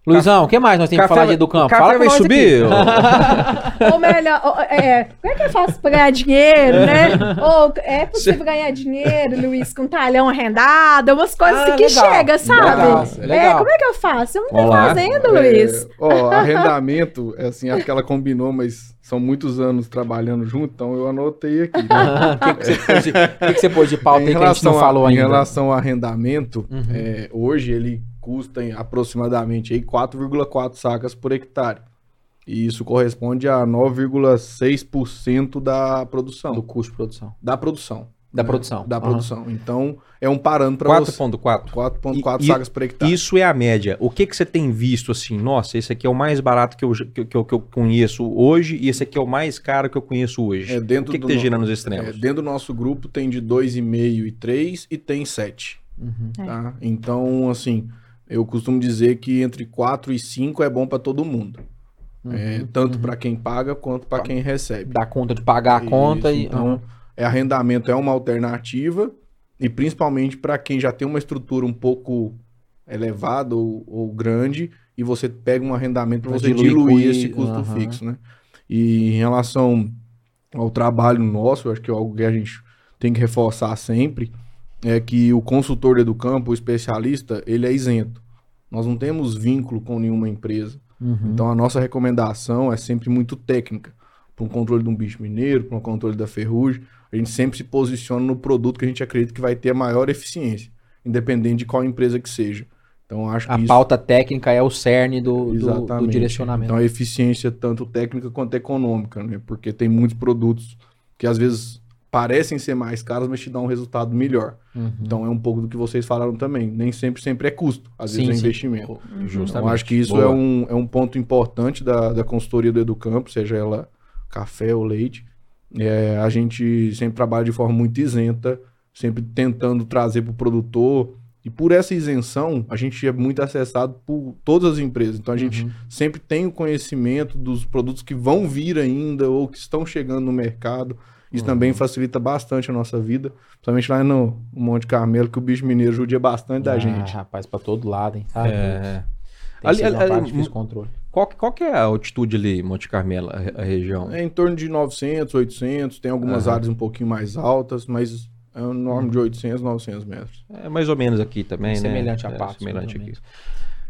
Luizão, o que mais nós temos que falar de do campo? Café Fala vai subir? Ou melhor, ou, é, como é que eu faço para ganhar dinheiro, né? Ou é possível ganhar dinheiro, Luiz, com talhão arrendado, umas coisas Ah, assim que legal. chega, sabe? Legal, É, legal. como é que eu faço? Eu não lá. fazendo, Luiz. É, ó, arrendamento, é assim, acho que ela combinou, mas são muitos anos trabalhando junto, então eu anotei aqui. né? O que, que você pôs de- o que que você pôs de pauta aí que a gente não a- falou em ainda? relação ao arrendamento, Uhum. é, hoje ele custa aproximadamente aí 4,4 sacas por hectare. E isso corresponde a 9,6% da produção. Do custo de produção. Da produção. Da né? produção. Da Aham. produção. Então, é um parâmetro para você. 4.4. 4,4 E- e- sacas por hectare. Isso é a média. O que que você tem visto assim? Nossa, esse aqui é o mais barato que eu, que, que eu, que eu conheço hoje e esse aqui é o mais caro que eu conheço hoje. É, o dentro que, que do tem no- girando nos É, extremos? dentro do nosso grupo tem de 2,5 e 3 e tem 7. Uhum. É. Tá? Então, assim, eu costumo dizer que entre 4 e 5 é bom para todo mundo. É, Uhum. tanto para quem paga quanto para quem recebe. Dá conta de pagar a conta Isso, e. então, é, arrendamento é uma alternativa e principalmente para quem já tem uma estrutura um pouco elevada ou, ou grande e você pega um arrendamento para você diluir diluir esse custo fixo, né? E em relação ao trabalho nosso, eu acho que é algo que a gente tem que reforçar sempre, é que o consultor do campo, o especialista, ele é isento. Nós não temos vínculo com nenhuma empresa. Uhum. Então a nossa recomendação é sempre muito técnica. Para um controle de um bicho mineiro, para um controle da ferrugem, a gente sempre se posiciona no produto que a gente acredita que vai ter a maior eficiência, independente de qual empresa que seja. Então acho que A isso pauta técnica é o cerne do, do, do direcionamento. Então a eficiência tanto técnica quanto econômica, né? Porque tem muitos produtos que às vezes parecem ser mais caros, mas te dão um resultado melhor. Uhum. Então é um pouco do que vocês falaram também. Nem sempre sempre é custo, às vezes Sim, é sim. investimento. Justamente. Então, acho que isso Boa. é um, é um ponto importante da, da consultoria do Educampo, seja ela café ou leite. É, a gente sempre trabalha de forma muito isenta, sempre tentando trazer para o produtor. E por essa isenção, a gente é muito acessado por todas as empresas. Então a gente Uhum. sempre tem o conhecimento dos produtos que vão vir ainda ou que estão chegando no mercado. Isso Uhum. também facilita bastante a nossa vida, principalmente lá no Monte Carmelo, que o bicho mineiro judia bastante da Ah, gente. Rapaz, pra todo lado, hein? Doido. É. Tem Ali- ali- de controle. Qual, que- qual que é a altitude ali, Monte Carmelo, a, a região? É em torno de 900, 800, tem algumas Aham. áreas um pouquinho mais altas, mas é um norma de 800, 900 metros. É mais ou menos aqui também, né? Semelhante a É, Patos, Semelhante aqui.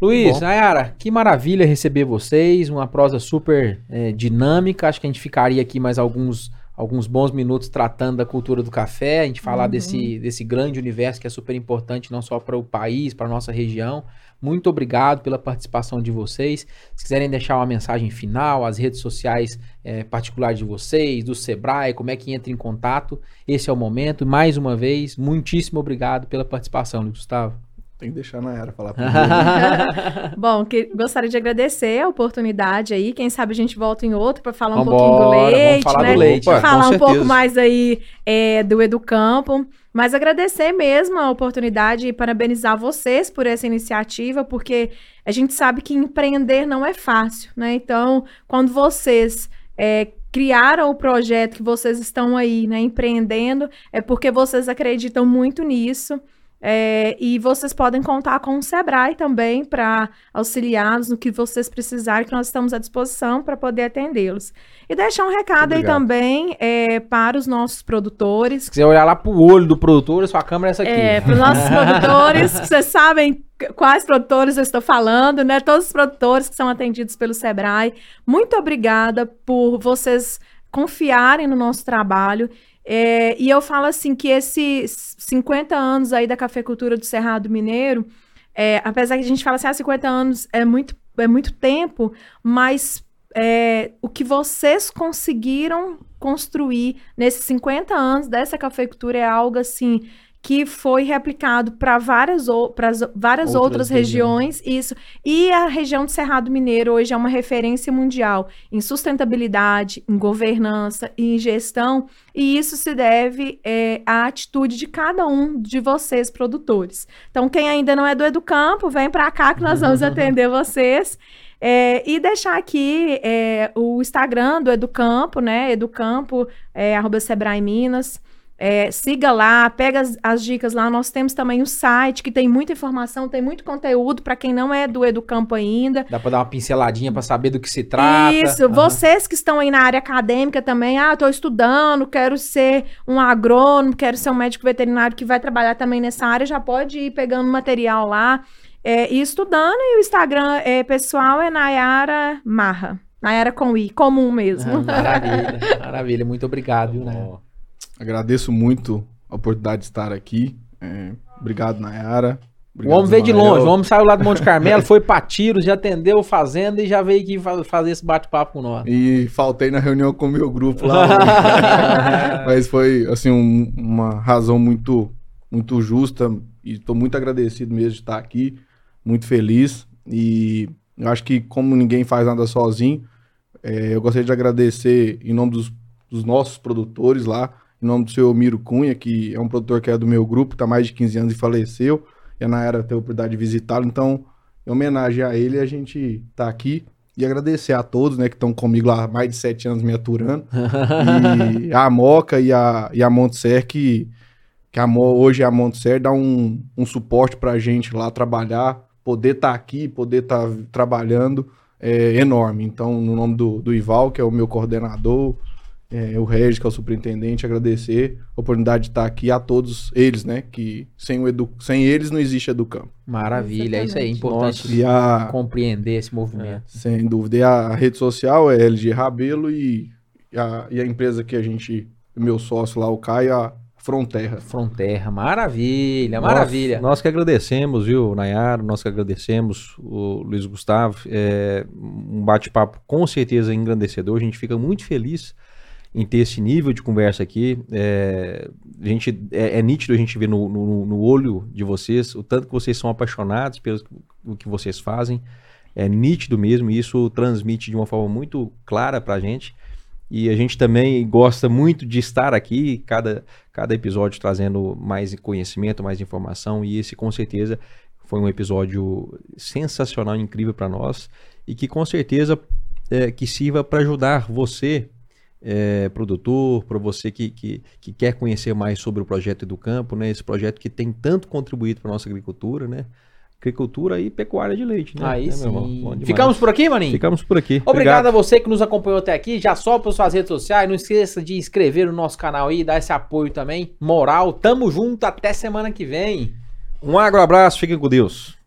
Luiz. Nayara, que maravilha receber vocês. Uma prosa super é, dinâmica. Acho que a gente ficaria aqui mais alguns, alguns bons minutos tratando da cultura do café. A gente falar desse, desse grande universo que é super importante, não só para o país, para a nossa região. Muito obrigado pela participação de vocês. Se quiserem deixar uma mensagem final, as redes sociais é, particulares de vocês, do Sebrae, como é que entra em contato, esse é o momento. Mais uma vez, muitíssimo obrigado pela participação, Gustavo. Tem que deixar na era falar. Bom, que, gostaria de agradecer a oportunidade aí. Quem sabe a gente volta em outro para falar um Vambora, pouquinho do vamos leite, falar do né? leite. Opa, falar um pouco mais aí é, do Educampo. Mas agradecer mesmo a oportunidade e parabenizar vocês por essa iniciativa, porque a gente sabe que empreender não é fácil, né? Então, quando vocês é, criaram o projeto que vocês estão aí, né, empreendendo, é porque vocês acreditam muito nisso. É, e vocês podem contar com o Sebrae também para auxiliá-los no que vocês precisarem, que nós estamos à disposição para poder atendê-los. E deixar um recado aí também é, para os nossos produtores, Se quiser olhar lá pro olho do produtor, a sua câmera é essa aqui. é, para os nossos produtores, vocês sabem quais produtores eu estou falando, né? Todos os produtores que são atendidos pelo Sebrae. Muito obrigada por vocês confiarem no nosso trabalho. É, e eu falo assim que esses 50 anos aí da cafeicultura do Cerrado Mineiro, é, apesar que a gente fala assim, ah, 50 anos é muito, é muito tempo, mas é, o que vocês conseguiram construir nesses 50 anos dessa cafeicultura é algo assim que foi replicado para várias, ou- várias Outras outras, regiões, isso. E a região do Cerrado Mineiro hoje é uma referência mundial em sustentabilidade, em governança e em gestão, e isso se deve é, à atitude de cada um de vocês, produtores. Então, quem ainda não é do Educampo, vem para cá que nós vamos atender vocês. É, e deixar aqui é, o Instagram do Educampo, né? Educampo, é, arroba Sebrae Minas. É, siga lá, pega as, as dicas lá. Nós temos também o site que tem muita informação, tem muito conteúdo para quem não é do Educampo ainda. Dá pra dar uma pinceladinha pra saber do que se trata. Isso, Aham. vocês que estão aí na área acadêmica também, ah, estou estudando, quero ser um agrônomo, quero ser um médico veterinário que vai trabalhar também nessa área, já pode ir pegando material lá é, e estudando. E o Instagram é, pessoal é Nayara Marra. Nayara com I, comum mesmo. Ah, maravilha, maravilha. Muito obrigado, viu, né? Agradeço muito a oportunidade de estar aqui. É, obrigado, Nayara. O Obrigado, homem veio de longe, o homem saiu lá do Monte Carmelo, foi pra Tiros, já atendeu o fazenda e já veio aqui fa- fazer esse bate-papo com nós. E faltei na reunião com o meu grupo lá. Mas foi, assim, um- uma razão muito, muito justa. E estou muito agradecido mesmo de estar aqui. Muito feliz. E eu acho que, como ninguém faz nada sozinho, é, eu gostaria de agradecer em nome dos, dos nossos produtores lá, em nome do seu Miro Cunha, que é um produtor que é do meu grupo, está mais de 15 anos e faleceu. E a Nayara teve a oportunidade de visitá-lo. Então, em homenagem a ele, a gente está aqui. E agradecer a todos, né, que estão comigo lá há mais de sete anos me aturando. e a Moca e a, e a Montser, que, que a hoje a Montser dá um, um suporte pra gente lá trabalhar, poder estar aqui, poder estar trabalhando, é enorme. Então, no nome do, do Ival, que é o meu coordenador, é, o Regis, que é o superintendente, agradecer a oportunidade de estar aqui a todos eles, né, que sem, o edu, sem eles não existe Educampo. Maravilha, é isso aí, é importante E a, compreender esse movimento. Sem dúvida. E a rede social é LG Rabelo e a, e a empresa que a gente, meu sócio lá, o Caio, a Fronterra. Fronterra, maravilha, maravilha. Nós, nós que agradecemos, viu, Nayara? Nós que agradecemos o Luiz Gustavo. É um bate-papo com certeza engrandecedor. A gente fica muito feliz em ter esse nível de conversa aqui. É, a gente, é, é nítido a gente ver no, no, no olho de vocês o tanto que vocês são apaixonados pelo que vocês fazem. É nítido mesmo e isso transmite de uma forma muito clara pra gente. E a gente também gosta muito de estar aqui, cada, cada episódio trazendo mais conhecimento, mais informação. E esse, com certeza, foi um episódio sensacional, incrível para nós. E que, com certeza, é, que sirva para ajudar você, é, produtor, para você que, que, que quer conhecer mais sobre o projeto do campo, né? Esse projeto que tem tanto contribuído para nossa agricultura, né? agricultura e pecuária de leite, né? Aí irmão? sim. Ficamos por aqui, maninho? Ficamos por aqui. Obrigado, a você que nos acompanhou até aqui. Já sobe para suas redes sociais. Não esqueça de inscrever no nosso canal aí, dar esse apoio também. Moral, tamo junto. Até semana que vem. Um agro abraço, fiquem com Deus.